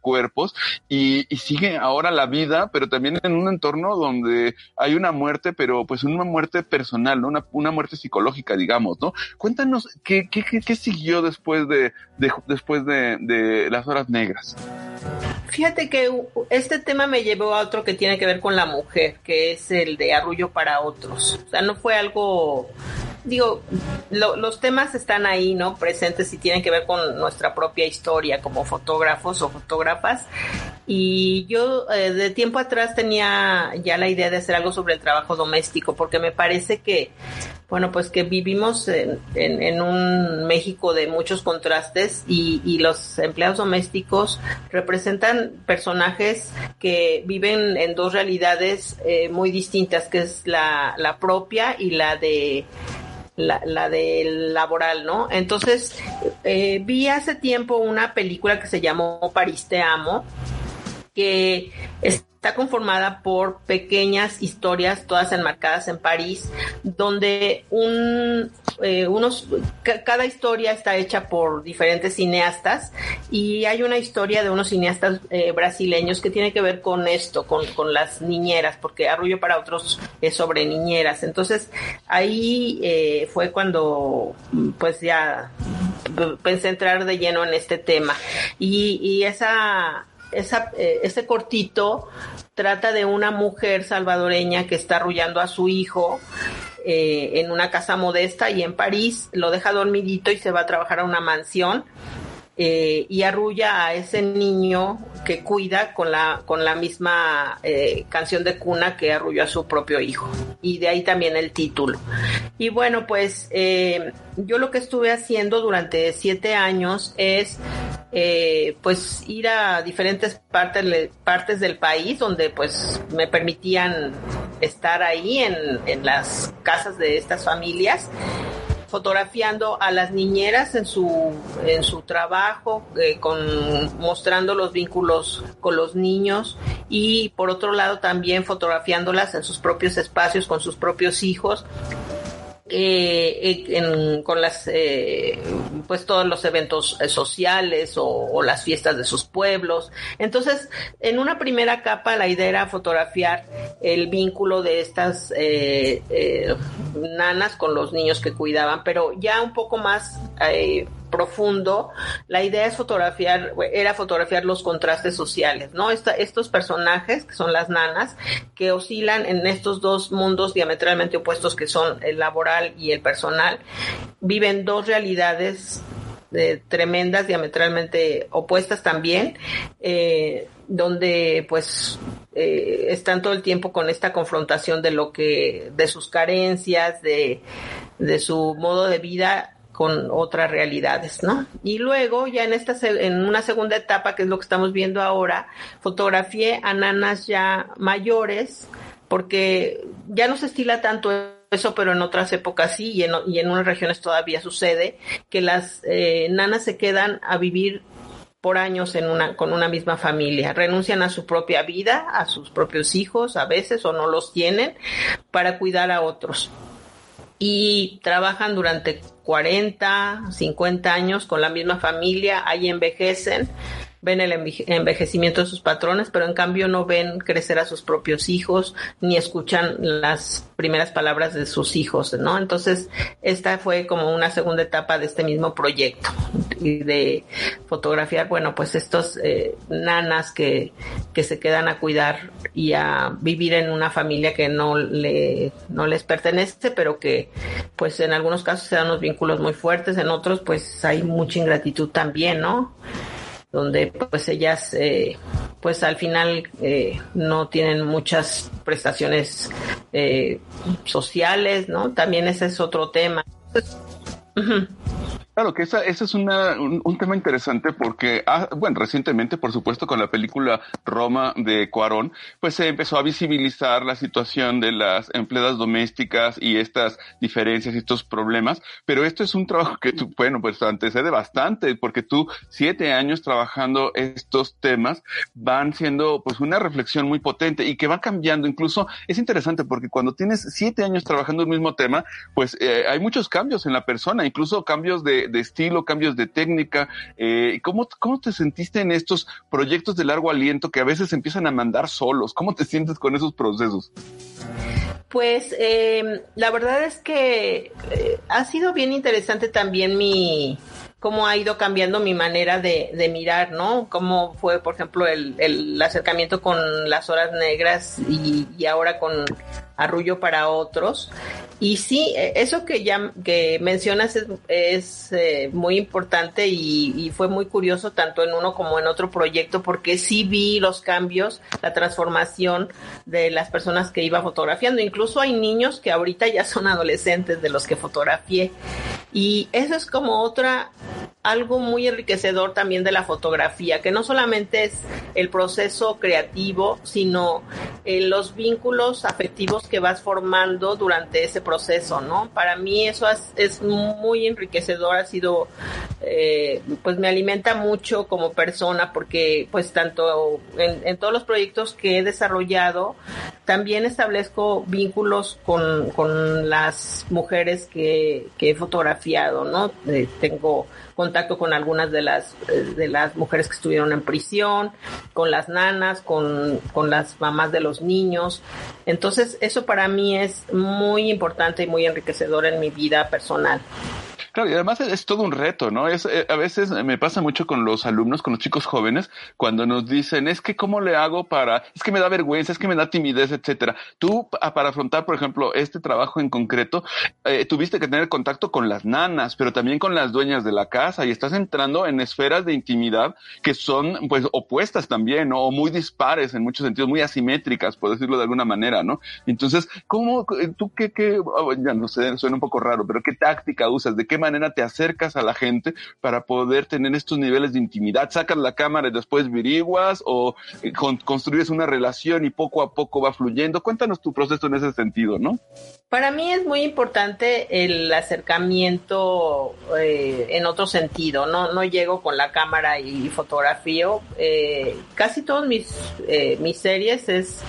cuerpos y, sigue ahora la vida, pero también en un entorno donde hay una muerte, pero pues una muerte personal, ¿no? Una, una muerte psicológica, digamos, ¿no? Cuéntanos qué, qué, qué, siguió después de, de después de, de las horas negras. Fíjate que este tema me llevó a otro que tiene que ver con la mujer, que es el de arrullo para otros. O sea, no fue algo digo, lo, los temas están ahí, ¿no? Presentes y tienen que ver con nuestra propia historia como fotógrafos o fotógrafas. Y yo eh, de tiempo atrás tenía ya la idea de hacer algo sobre el trabajo doméstico, porque me parece que, bueno, pues que vivimos en, en, un México de muchos contrastes y, y, los empleados domésticos representan personajes que viven en dos realidades eh, muy distintas, que es la, la propia y la de la, la del laboral, ¿no? Entonces, eh, vi hace tiempo una película que se llamó París Te Amo, que está conformada por pequeñas historias, todas enmarcadas en París, donde un, eh, unos, cada historia está hecha por diferentes cineastas y hay una historia de unos cineastas eh, brasileños que tiene que ver con esto, con, con, las niñeras, porque Arrullo para otros es sobre niñeras. Entonces ahí eh, fue cuando pues ya pensé entrar de lleno en este tema y, y esa eh, ese cortito trata de una mujer salvadoreña que está arrullando a su hijo eh, en una casa modesta y en París lo deja dormidito y se va a trabajar a una mansión eh, y arrulla a ese niño que cuida con la, con la misma canción de cuna que arrulló a su propio hijo. Y de ahí también el título. Y bueno, pues yo lo que estuve haciendo durante siete años es eh, pues ir a diferentes partes, partes del país donde pues me permitían estar ahí en, en las casas de estas familias fotografiando a las niñeras en su en su trabajo eh, con mostrando los vínculos con los niños y por otro lado también fotografiándolas en sus propios espacios con sus propios hijos eh, con las eh, pues todos los eventos eh, sociales o, las fiestas de sus pueblos. Entonces en una primera capa la idea era fotografiar el vínculo de estas nanas con los niños que cuidaban pero ya un poco más profundo, la idea es fotografiar, era fotografiar los contrastes sociales, ¿no? estos personajes, que son las nanas, que oscilan en estos dos mundos diametralmente opuestos que son el laboral y el personal, viven dos realidades eh, tremendas, diametralmente opuestas también, eh, donde pues eh, están todo el tiempo con esta confrontación de lo que, de sus carencias, de, de su modo de vida con otras realidades, ¿no? Y luego, ya en esta, en una segunda etapa, que es lo que estamos viendo ahora, fotografié a nanas ya mayores, porque ya no se estila tanto eso, pero en otras épocas sí, y en, y en unas regiones todavía sucede, que las eh, nanas se quedan a vivir por años en una, con una misma familia. Renuncian a su propia vida, a sus propios hijos a veces o no los tienen para cuidar a otros y trabajan durante 40, 50 años con la misma familia, ahí envejecen, ven el envejecimiento de sus patrones, pero en cambio no ven crecer a sus propios hijos ni escuchan las primeras palabras de sus hijos, ¿no? Entonces, esta fue como una segunda etapa de este mismo proyecto y de fotografiar, bueno, pues estos eh, nanas que, que se quedan a cuidar y a vivir en una familia que no le no les pertenece, pero que pues en algunos casos se dan unos vínculos muy fuertes, en otros pues hay mucha ingratitud también, ¿no? donde pues ellas eh, pues al final eh, no tienen muchas prestaciones eh, sociales, ¿no? También ese es otro tema. Claro, que esa, ese es una, un, tema interesante porque, ah, bueno, recientemente, por supuesto, con la película Roma de Cuarón, pues se empezó a visibilizar la situación de las empleadas domésticas y estas diferencias y estos problemas, pero esto es un trabajo que tú, bueno, pues antecede bastante, porque tú, siete años trabajando estos temas, van siendo pues una reflexión muy potente y que va cambiando, incluso es interesante porque cuando tienes siete años trabajando el mismo tema, pues eh, hay muchos cambios en la persona, incluso cambios de de, estilo, cambios de técnica. Eh, ¿cómo, ¿Cómo te sentiste en estos proyectos de largo aliento que a veces empiezan a mandar solos? ¿Cómo te sientes con esos procesos? Pues em, la verdad es que eh, ha sido bien interesante también mi cómo ha ido cambiando mi manera de, mirar, ¿no? Cómo fue, por ejemplo, el, el, acercamiento con las horas negras y ahora con arrullo para otros. Y sí, e, eso que ya que mencionas es, es eh, muy importante y, y, fue muy curioso tanto en uno como en otro proyecto porque sí vi los cambios, la transformación de las personas que iba fotografiando. Incluso hay niños que ahorita ya son adolescentes de los que fotografié. Y eso es como otra algo muy enriquecedor también de la fotografía, que no solamente es el proceso creativo, sino eh, los vínculos afectivos que vas formando durante ese proceso, ¿no? Para mí eso es, muy enriquecedor, ha sido, eh, pues me alimenta mucho como persona, porque pues tanto en, todos los proyectos que he desarrollado, también establezco vínculos con, con las mujeres que, que he fotografiado, ¿no? Eh, tengo contacto con algunas de las, eh, de las mujeres que estuvieron en prisión, con las nanas, con, con las mamás de los niños. Entonces, eso para mí es muy importante y muy enriquecedor en mi vida personal. Claro, y además es, todo un reto, ¿no? Es, eh, a veces me pasa mucho con los alumnos, con los chicos jóvenes, cuando nos dicen, es que cómo le hago para, es que me da vergüenza, es que me da timidez, etcétera. Tú, para afrontar, por ejemplo, este trabajo en concreto, eh, tuviste que tener contacto con las nanas, pero también con las dueñas de la casa y estás entrando en esferas de intimidad que son, pues, opuestas también, ¿no? O muy dispares en muchos sentidos, muy asimétricas, por decirlo de alguna manera, ¿no? Entonces, ¿cómo, tú qué, qué, oh, ya no sé, suena un poco raro, pero qué táctica usas? ¿De qué manera te acercas a la gente para poder tener estos niveles de intimidad? ¿Sacas la cámara y después viriguas o eh, construyes una relación y poco a poco va fluyendo? Cuéntanos tu proceso en ese sentido, ¿no? Para mí es muy importante el acercamiento eh, en otro sentido, no, no llego con la cámara y fotografío. Eh, casi todas mis, mis series es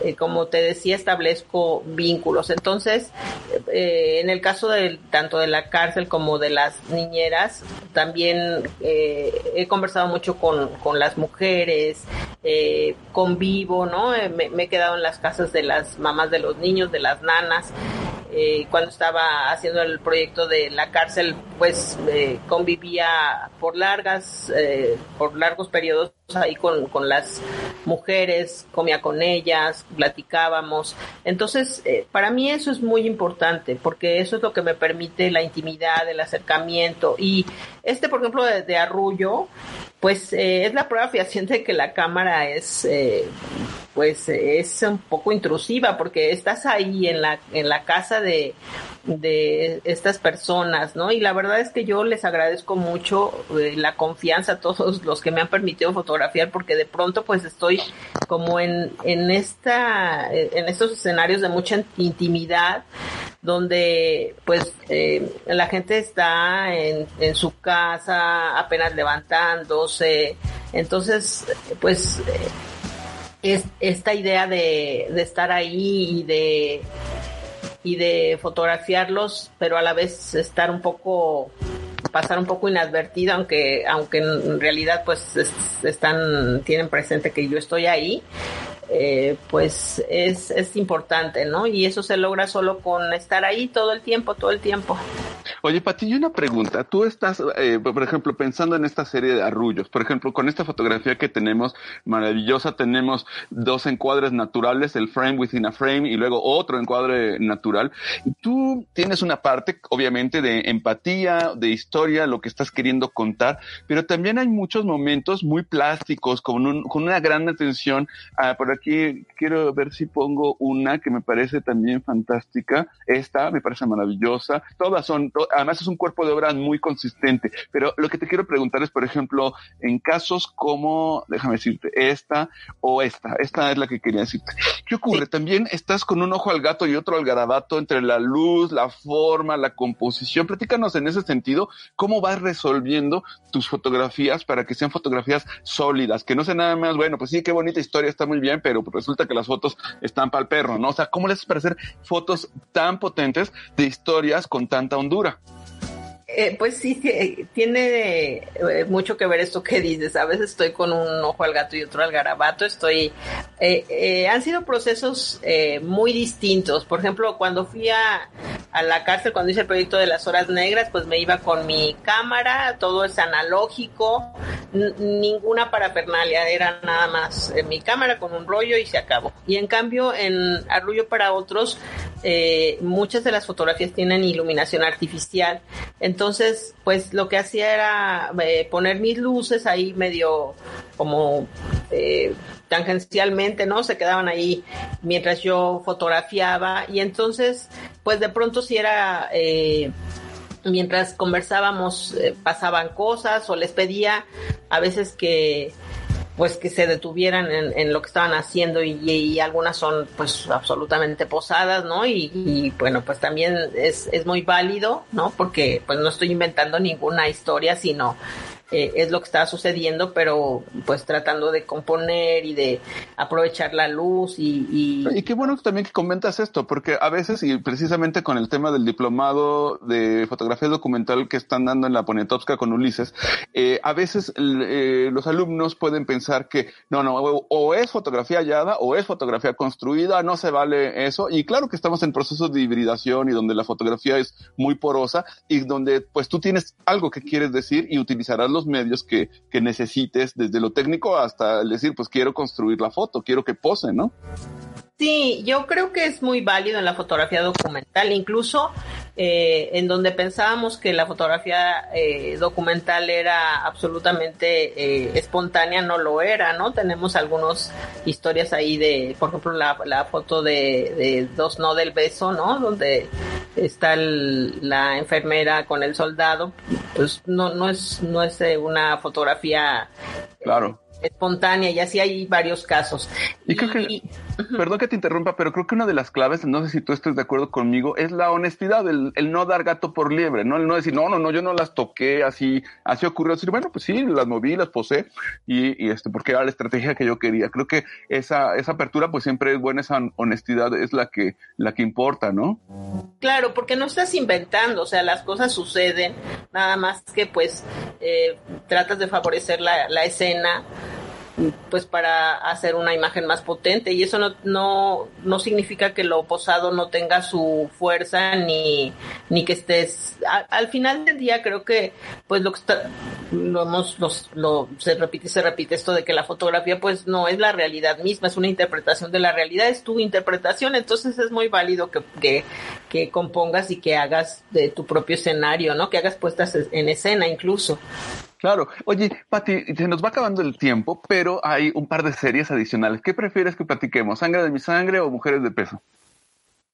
eh, como te decía, establezco vínculos. Entonces, eh, en el caso de tanto de la cárcel como de las niñeras, también eh, he conversado mucho con, con las mujeres, convivo, ¿no? Me, me, he quedado en las casas de las mamás de los niños, de las nanas. Cuando estaba haciendo el proyecto de la cárcel, pues convivía por largas, por largos periodos ahí con, con, las mujeres, comía con ellas, platicábamos. Entonces, eh, para mí eso es muy importante porque eso es lo que me permite la intimidad, el acercamiento. Y este, por ejemplo, de, Arrullo, pues eh, es la prueba fehaciente de que la cámara es, eh, pues, es un poco intrusiva porque estás ahí en la, en la casa de, de estas personas, ¿no? Y la verdad es que yo les agradezco mucho la confianza a todos los que me han permitido fotografiar porque de pronto pues estoy como en, en esta, en estos escenarios de mucha intimidad donde pues eh, la gente está en, en su casa apenas entonces pues es esta idea de, de estar ahí y de y de fotografiarlos pero a la vez estar un poco pasar un poco inadvertido, aunque, aunque en realidad pues están, tienen presente que yo estoy ahí, eh, pues es, es importante, ¿no? Y eso se logra solo con estar ahí todo el tiempo, todo el tiempo. Oye, Pati, una pregunta. Tú estás, eh, por ejemplo, pensando en esta serie de arrullos. Por ejemplo, con esta fotografía que tenemos maravillosa, tenemos dos encuadres naturales, el frame within a frame y luego otro encuadre natural. Y tú tienes una parte, obviamente, de empatía, de historia, lo que estás queriendo contar, pero también hay muchos momentos muy plásticos, con, un, con una gran atención. A, por aquí quiero ver si pongo una que me parece también fantástica. Esta me parece maravillosa. Todas son, además es un cuerpo de obra muy consistente. Pero lo que te quiero preguntar es, por ejemplo, en casos como, déjame decirte, esta o esta, esta es la que quería decirte. ¿Qué ocurre? También estás con un ojo al gato y otro al garabato entre la luz, la forma, la composición. Platícanos en ese sentido, cómo vas resolviendo tus fotografías para que sean fotografías sólidas, que no sean nada más, bueno, pues sí, qué bonita historia, está muy bien, pero resulta que las fotos están para el perro, ¿no? O sea, ¿cómo le haces para hacer fotos tan potentes de historias con tanta hondura? Eh, pues sí, tiene eh, mucho que ver esto que dices. A veces estoy con un ojo al gato y otro al garabato. Estoy. Eh, han sido procesos muy distintos. Por ejemplo, cuando fui a, a, la cárcel, cuando hice el proyecto de las horas negras, pues me iba con mi cámara, todo es analógico, ninguna parafernalia, era nada más mi cámara con un rollo y se acabó. Y en cambio, en Arrullo para otros, muchas de las fotografías tienen iluminación artificial. Entonces, pues lo que hacía era eh, poner mis luces ahí medio como eh, tangencialmente, ¿no? Se quedaban ahí mientras yo fotografiaba y entonces, pues de pronto si era... Eh, mientras conversábamos pasaban cosas o les pedía a veces que pues que se detuvieran en, lo que estaban haciendo y, algunas son pues absolutamente posadas, ¿no? Y, bueno, pues también es, es muy válido, ¿no? Porque pues no estoy inventando ninguna historia, sino eh, es lo que estaba sucediendo, pero pues tratando de componer y de aprovechar la luz y, y... qué bueno también que comentas esto, porque a veces, y precisamente con el tema del diplomado de fotografía documental que están dando en la Poniatowska con Ulises, eh, a veces eh, los alumnos pueden pensar que no, no, o es fotografía hallada o es fotografía construida, no se vale eso, y claro que estamos en procesos de hibridación y donde la fotografía es muy porosa y donde pues tú tienes algo que quieres decir y utilizarás medios que, que necesites, desde lo técnico hasta el decir, pues quiero construir la foto, quiero que pose, ¿no? Sí, yo creo que es muy válido en la fotografía documental, incluso eh, en donde pensábamos que la fotografía eh, documental era absolutamente eh, espontánea, no lo era, ¿no? Tenemos algunas historias ahí de, por ejemplo, la, foto de, Dos No del Beso, ¿no? Donde está la enfermera con el soldado, pues no, no es, no es eh, una fotografía claro espontánea y así hay varios casos. Y, creo que, perdón que te interrumpa, pero creo que una de las claves, no sé si tú estés de acuerdo conmigo, es la honestidad, el, no dar gato por liebre, ¿no? El no decir, no, no, no, yo no las toqué, así, así ocurrió, decir, bueno, pues sí, las moví, las posé, y, y este, porque era la estrategia que yo quería. Creo que esa, esa apertura, pues siempre es buena, esa honestidad es la que, la que importa, ¿no? Claro, porque no estás inventando, o sea, las cosas suceden, nada más que pues eh, tratas de favorecer la, la escena pues para hacer una imagen más potente. Y eso no, no, no significa que lo posado no tenga su fuerza ni, ni que estés al final del día creo que pues lo que está lo hemos lo, se repite se repite esto de que la fotografía pues no es la realidad misma es una interpretación de la realidad es tu interpretación. Entonces es muy válido que, que, que compongas y que hagas de tu propio escenario no que hagas puestas en escena incluso Claro. Oye, Pati, se nos va acabando el tiempo, pero hay un par de series adicionales. ¿Qué prefieres que platiquemos? ¿Sangre de mi sangre o Mujeres de peso?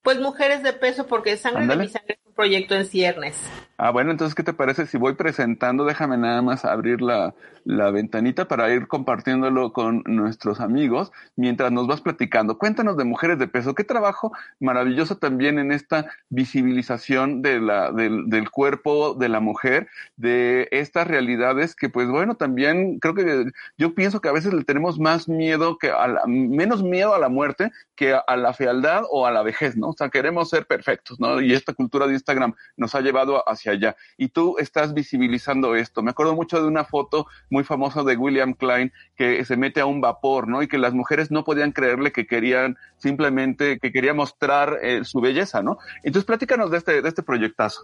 Pues Mujeres de peso, porque Sangre de mi sangre es un proyecto en ciernes. Ah, bueno, entonces, ¿qué te parece si voy presentando? Déjame nada más abrir la, la ventanita para ir compartiéndolo con nuestros amigos mientras nos vas platicando. Cuéntanos de Mujeres de Peso. Qué trabajo maravilloso también en esta visibilización de la, del, del cuerpo de la mujer, de estas realidades que, pues bueno, también creo que yo pienso que a veces le tenemos más miedo que a la, menos miedo a la muerte que a la fealdad o a la vejez, ¿no? O sea, queremos ser perfectos, ¿no? Y esta cultura de Instagram nos ha llevado hacia allá. Y tú estás visibilizando esto. Me acuerdo mucho de una foto muy famoso de William Klein que se mete a un vapor, ¿no? Y que las mujeres no podían creerle que querían simplemente, que quería mostrar eh, su belleza, ¿no? Entonces, platícanos de este, de este proyectazo.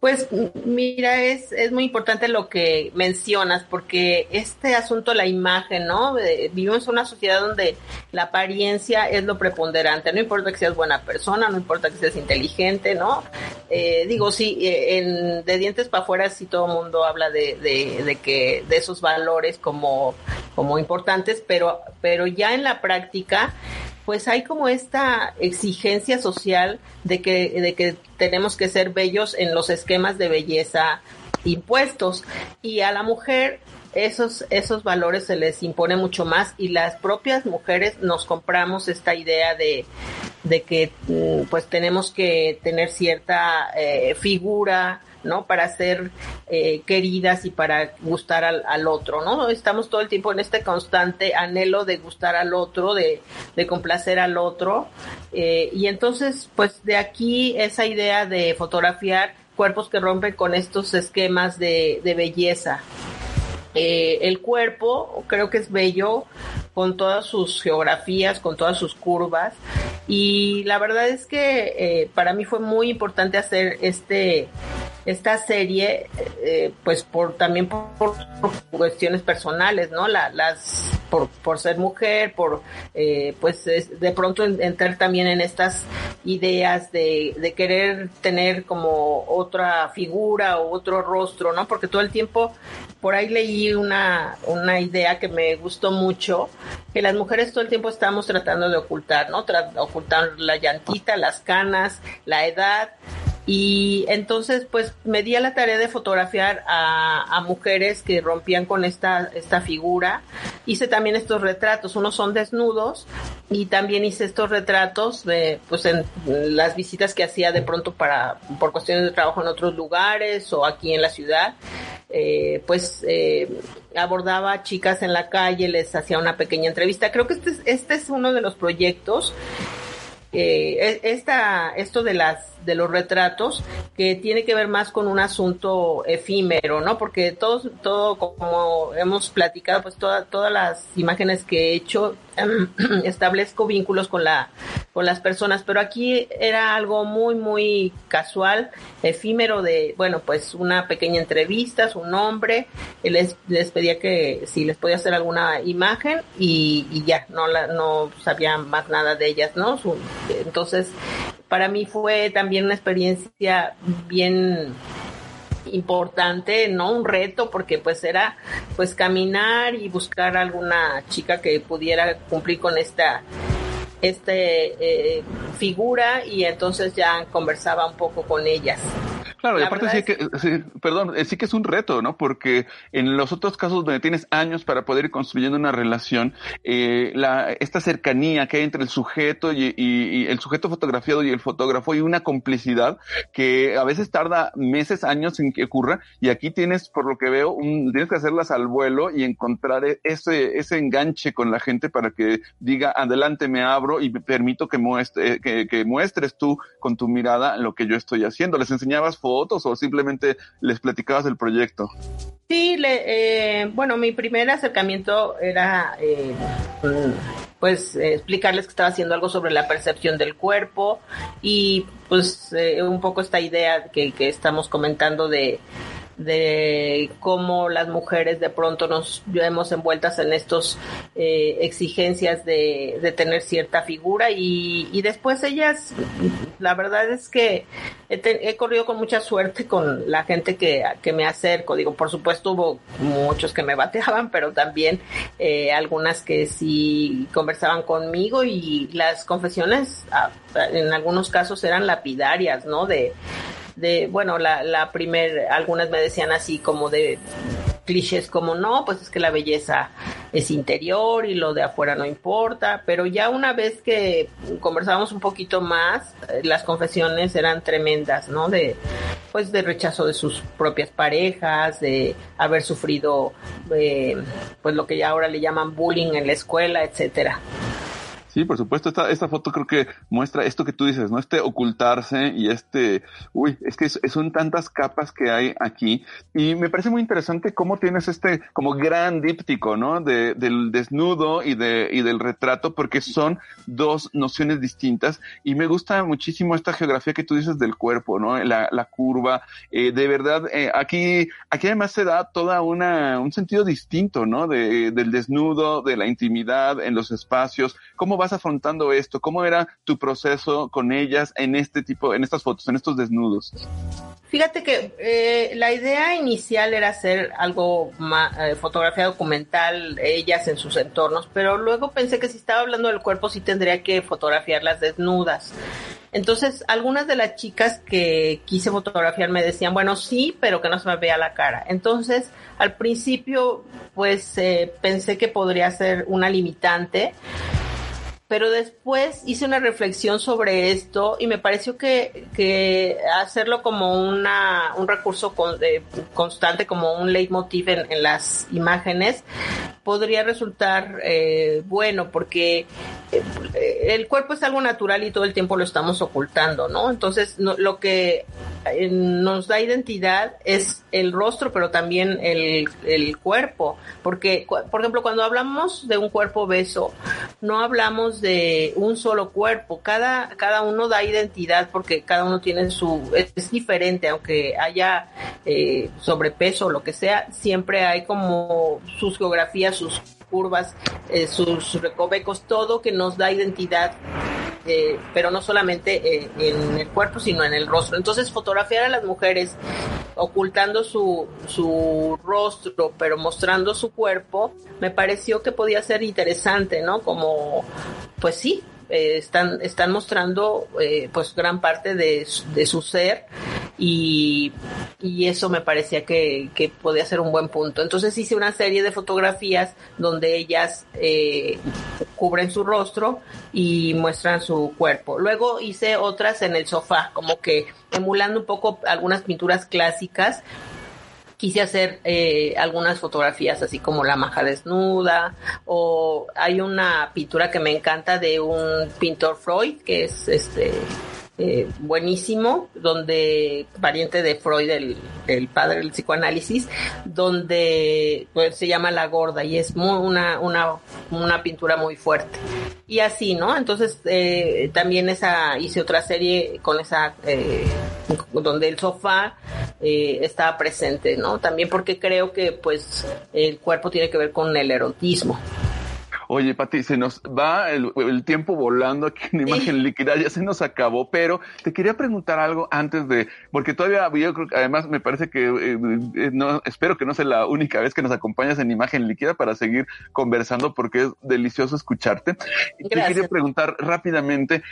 Pues mira, es, es muy importante lo que mencionas, porque este asunto, la imagen, ¿no? vivimos en una sociedad donde la apariencia es lo preponderante, no importa que seas buena persona, no importa que seas inteligente, ¿no? Eh, digo, sí, eh, de dientes para afuera sí todo el mundo habla de, de, de, que, de esos valores como, como importantes, pero, pero ya en la práctica pues hay como esta exigencia social de que, de que tenemos que ser bellos en los esquemas de belleza impuestos. Y a la mujer esos, esos valores se les impone mucho más y las propias mujeres nos compramos esta idea de, de que mm, pues tenemos que tener cierta eh, figura ¿no? Para ser eh, queridas y para gustar al, al, otro, ¿no? Estamos todo el tiempo en este constante anhelo de gustar al otro, de, de complacer al otro. Eh, y entonces, pues de aquí esa idea de fotografiar cuerpos que rompen con estos esquemas de, de belleza. Eh, el cuerpo creo que es bello con todas sus geografías, con todas sus curvas. Y la verdad es que eh, para mí fue muy importante hacer este esta serie, eh, pues por también por, cuestiones personales, ¿no? La, las por, por ser mujer, por eh, pues de pronto entrar también en estas ideas de, de querer tener como otra figura o otro rostro, ¿no? Porque todo el tiempo por ahí leí una, una idea que me gustó mucho, que las mujeres todo el tiempo estamos tratando de ocultar, ¿no? ocultar la llantita, las canas, la edad, y entonces, pues me di a la tarea de fotografiar a, mujeres que rompían con esta, esta figura. Hice también estos retratos, unos son desnudos y también hice estos retratos de, pues en las visitas que hacía de pronto para, por cuestiones de trabajo en otros lugares o aquí en la ciudad. Eh, pues eh, abordaba chicas en la calle, les hacía una pequeña entrevista. Creo que este es, este es uno de los proyectos. Eh, esta, esto de las de los retratos que tiene que ver más con un asunto efímero, ¿no? Porque todos, todo como hemos platicado, pues todas todas las imágenes que he hecho establezco vínculos con la con las personas, pero aquí era algo muy muy casual, efímero de, bueno, pues una pequeña entrevista, su nombre, les, les pedía que si les podía hacer alguna imagen y, y ya, no la, no sabía más nada de ellas, ¿no? entonces para mí fue también una experiencia bien importante, no un reto, porque pues era pues caminar y buscar alguna chica que pudiera cumplir con esta este eh, figura y entonces ya conversaba un poco con ellas. Claro, y aparte sí que, sí, perdón, eh, sí que es un reto, ¿no? Porque en los otros casos donde tienes años para poder ir construyendo una relación, eh, la, esta cercanía que hay entre el sujeto y, y, y, el sujeto fotografiado y el fotógrafo y una complicidad que a veces tarda meses, años en que ocurra y aquí tienes, por lo que veo, un, tienes que hacerlas al vuelo y encontrar e, ese, ese enganche con la gente para que diga, adelante me abro y me permito que, muestre, que, que muestres tú con tu mirada lo que yo estoy haciendo. Les enseñabas fotos o simplemente les platicabas el proyecto? Sí, le, eh, bueno, mi primer acercamiento era eh, pues explicarles que estaba haciendo algo sobre la percepción del cuerpo y pues eh, un poco esta idea que estamos comentando de de cómo las mujeres de pronto nos vemos envueltas en estos eh, exigencias de, de, tener cierta figura y, y, después ellas, la verdad es que he, corrido con mucha suerte con la gente que, que me acerco. Digo, por supuesto hubo muchos que me bateaban, pero también eh, algunas que sí conversaban conmigo y las confesiones en algunos casos eran lapidarias, ¿no? De de, bueno, la, la primer, algunas me decían así como de clichés como no, pues es que la belleza es interior y lo de afuera no importa, pero ya una vez que conversábamos un poquito más, las confesiones eran tremendas, ¿no? De pues de rechazo de sus propias parejas, de haber sufrido eh, pues lo que ya ahora le llaman bullying en la escuela, etcétera. Sí, por supuesto, esta, esta foto creo que muestra esto que tú dices, ¿no? Este ocultarse y este, uy, es que son tantas capas que hay aquí y me parece muy interesante cómo tienes este como gran díptico, ¿no? De, del desnudo y, de, y del retrato porque son dos nociones distintas y me gusta muchísimo esta geografía que tú dices del cuerpo, ¿no? La, la curva, eh, de verdad, eh, aquí, aquí además se da toda una, un sentido distinto, ¿no? De, del desnudo, de la intimidad en los espacios, cómo va vas afrontando esto? ¿Cómo era tu proceso con ellas en este tipo, en estas fotos, en estos desnudos? Fíjate que eh, la idea inicial era hacer algo más, eh, fotografía documental, ellas en sus entornos, pero luego pensé que si estaba hablando del cuerpo sí tendría que fotografiarlas desnudas. Entonces, algunas de las chicas que quise fotografiar me decían, bueno, sí, pero que no se me vea la cara. Entonces, al principio, pues eh, pensé que podría ser una limitante pero después hice una reflexión sobre esto y me pareció que, que hacerlo como una, un recurso con, eh, constante, como un leitmotiv en, en, las imágenes, podría resultar eh, bueno porque eh, el cuerpo es algo natural y todo el tiempo lo estamos ocultando, ¿no? Entonces, no, lo que nos da identidad es el rostro, pero también el, el cuerpo, porque, por ejemplo, cuando hablamos de un cuerpo obeso, no hablamos de un solo cuerpo, cada, cada uno da identidad porque cada uno tiene su, es, es diferente, aunque haya eh, sobrepeso o lo que sea, siempre hay como sus geografías, sus curvas, eh, sus recovecos, todo que nos da identidad, eh, pero no solamente eh, en el cuerpo, sino en el rostro. Entonces, fotografiar a las mujeres ocultando su, su rostro, pero mostrando su cuerpo, me pareció que podía ser interesante, ¿no? Como, pues sí, eh, están, están mostrando eh, pues gran parte de, de su ser y, y, eso me parecía que, que, podía ser un buen punto. Entonces hice una serie de fotografías donde ellas eh, cubren su rostro y muestran su cuerpo. Luego hice otras en el sofá, como que emulando un poco algunas pinturas clásicas quise hacer eh, algunas fotografías así como la maja desnuda o hay una pintura que me encanta de un pintor Freud que es este eh, buenísimo, donde, pariente de Freud, el, el, padre del psicoanálisis, donde pues, se llama La Gorda y es muy, una, una, una pintura muy fuerte. Y así, ¿no? Entonces, eh, también esa, hice otra serie con esa, eh, donde el sofá eh, estaba presente, ¿no? También porque creo que, pues, el cuerpo tiene que ver con el erotismo. Oye, Pati, se nos va el, el, tiempo volando aquí en imagen sí. líquida, ya se nos acabó, pero te quería preguntar algo antes de, porque todavía yo creo que además me parece que eh, eh, no, espero que no sea la única vez que nos acompañas en imagen líquida para seguir conversando porque es delicioso escucharte. Y te quería preguntar rápidamente,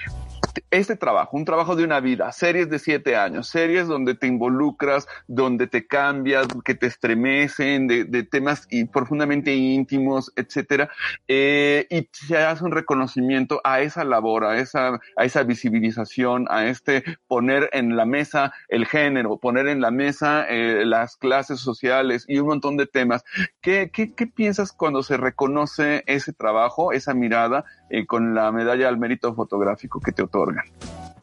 este trabajo, un trabajo de una vida, series de siete años, series donde te involucras, donde te cambias, que te estremecen, de, de temas y profundamente íntimos, etcétera, eh, y se hace un reconocimiento a esa labor, a esa, a esa visibilización, a este poner en la mesa el género, poner en la mesa eh, las clases sociales y un montón de temas. ¿Qué, qué, qué piensas cuando se reconoce ese trabajo, esa mirada eh, con la medalla al mérito fotográfico que te otorgan?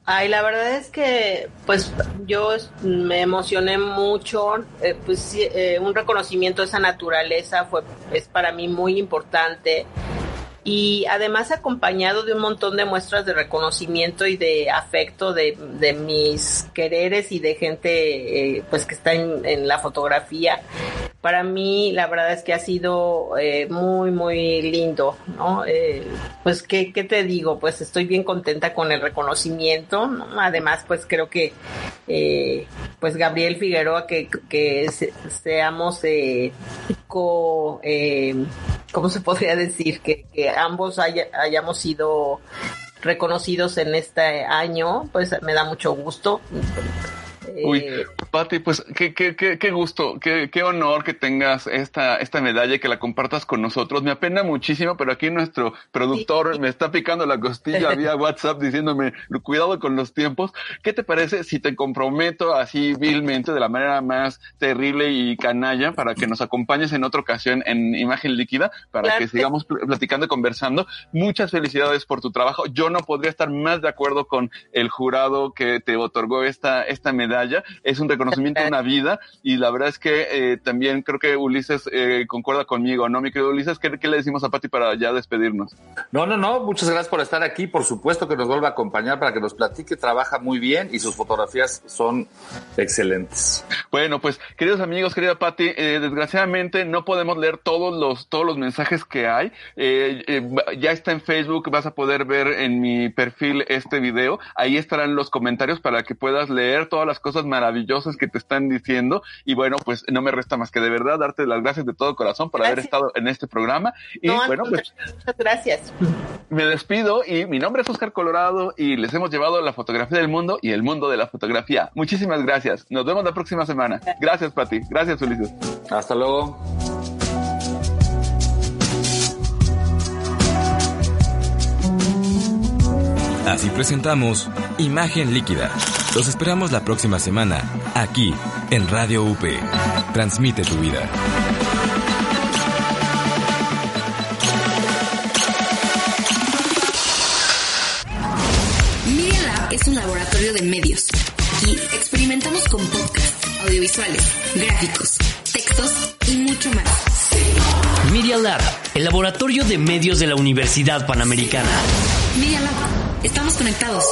Ay, la verdad es que, pues, yo me emocioné mucho. Eh, pues, eh, un reconocimiento de esa naturaleza fue, es para mí muy importante y además acompañado de un montón de muestras de reconocimiento y de afecto de, de mis quereres y de gente eh, pues que está en, en, la fotografía. Para mí la verdad es que ha sido eh, muy muy lindo, ¿no? Eh, pues ¿qué, ¿qué, te digo, pues estoy bien contenta con el reconocimiento, ¿no? además pues creo que eh, pues Gabriel Figueroa que, que se, seamos co ¿cómo se podría decir? Que, que ambos haya, hayamos sido reconocidos en este año, pues me da mucho gusto. Uy, Pati, pues qué, qué, qué, qué gusto, qué, qué, honor que tengas esta, esta medalla y que la compartas con nosotros. Me apena muchísimo, pero aquí nuestro productor me está picando la costilla vía WhatsApp diciéndome, cuidado con los tiempos. ¿Qué te parece si te comprometo así vilmente, de la manera más terrible y canalla, para que nos acompañes en otra ocasión en Imagen Líquida, para claro. que sigamos platicando y conversando? Muchas felicidades por tu trabajo. Yo no podría estar más de acuerdo con el jurado que te otorgó esta, esta medalla medalla, es un reconocimiento a una vida y la verdad es que eh, también creo que Ulises eh, concuerda conmigo, ¿no, mi querido Ulises? ¿qué, ¿Qué, le decimos a Pati para ya despedirnos? No, no, no, muchas gracias por estar aquí, por supuesto que nos vuelva a acompañar para que nos platique, trabaja muy bien y sus fotografías son excelentes. Bueno, pues queridos amigos, querida Pati, eh, desgraciadamente no podemos leer todos los, todos los mensajes que hay, ya está en Facebook, vas a poder ver en mi perfil este video, ahí estarán los comentarios para que puedas leer todas las cosas maravillosas que te están diciendo. Y bueno, pues no me resta más que de verdad darte las gracias de todo corazón por gracias. haber estado en este programa. Y no, bueno, pues. Muchas gracias. Me despido y mi nombre es Oscar Colorado y les hemos llevado la fotografía del mundo y el mundo de la fotografía. Muchísimas gracias. Nos vemos la próxima semana. Gracias, Pati. Gracias, Ulises. Hasta luego. Así presentamos Imagen Líquida. Los esperamos la próxima semana, aquí, en Radio UP. Transmite tu vida. Media Lab es un laboratorio de medios. Aquí experimentamos con podcasts, audiovisuales, gráficos, textos y mucho más. Media Lab, el laboratorio de medios de la Universidad Panamericana. Media Lab, Estamos conectados.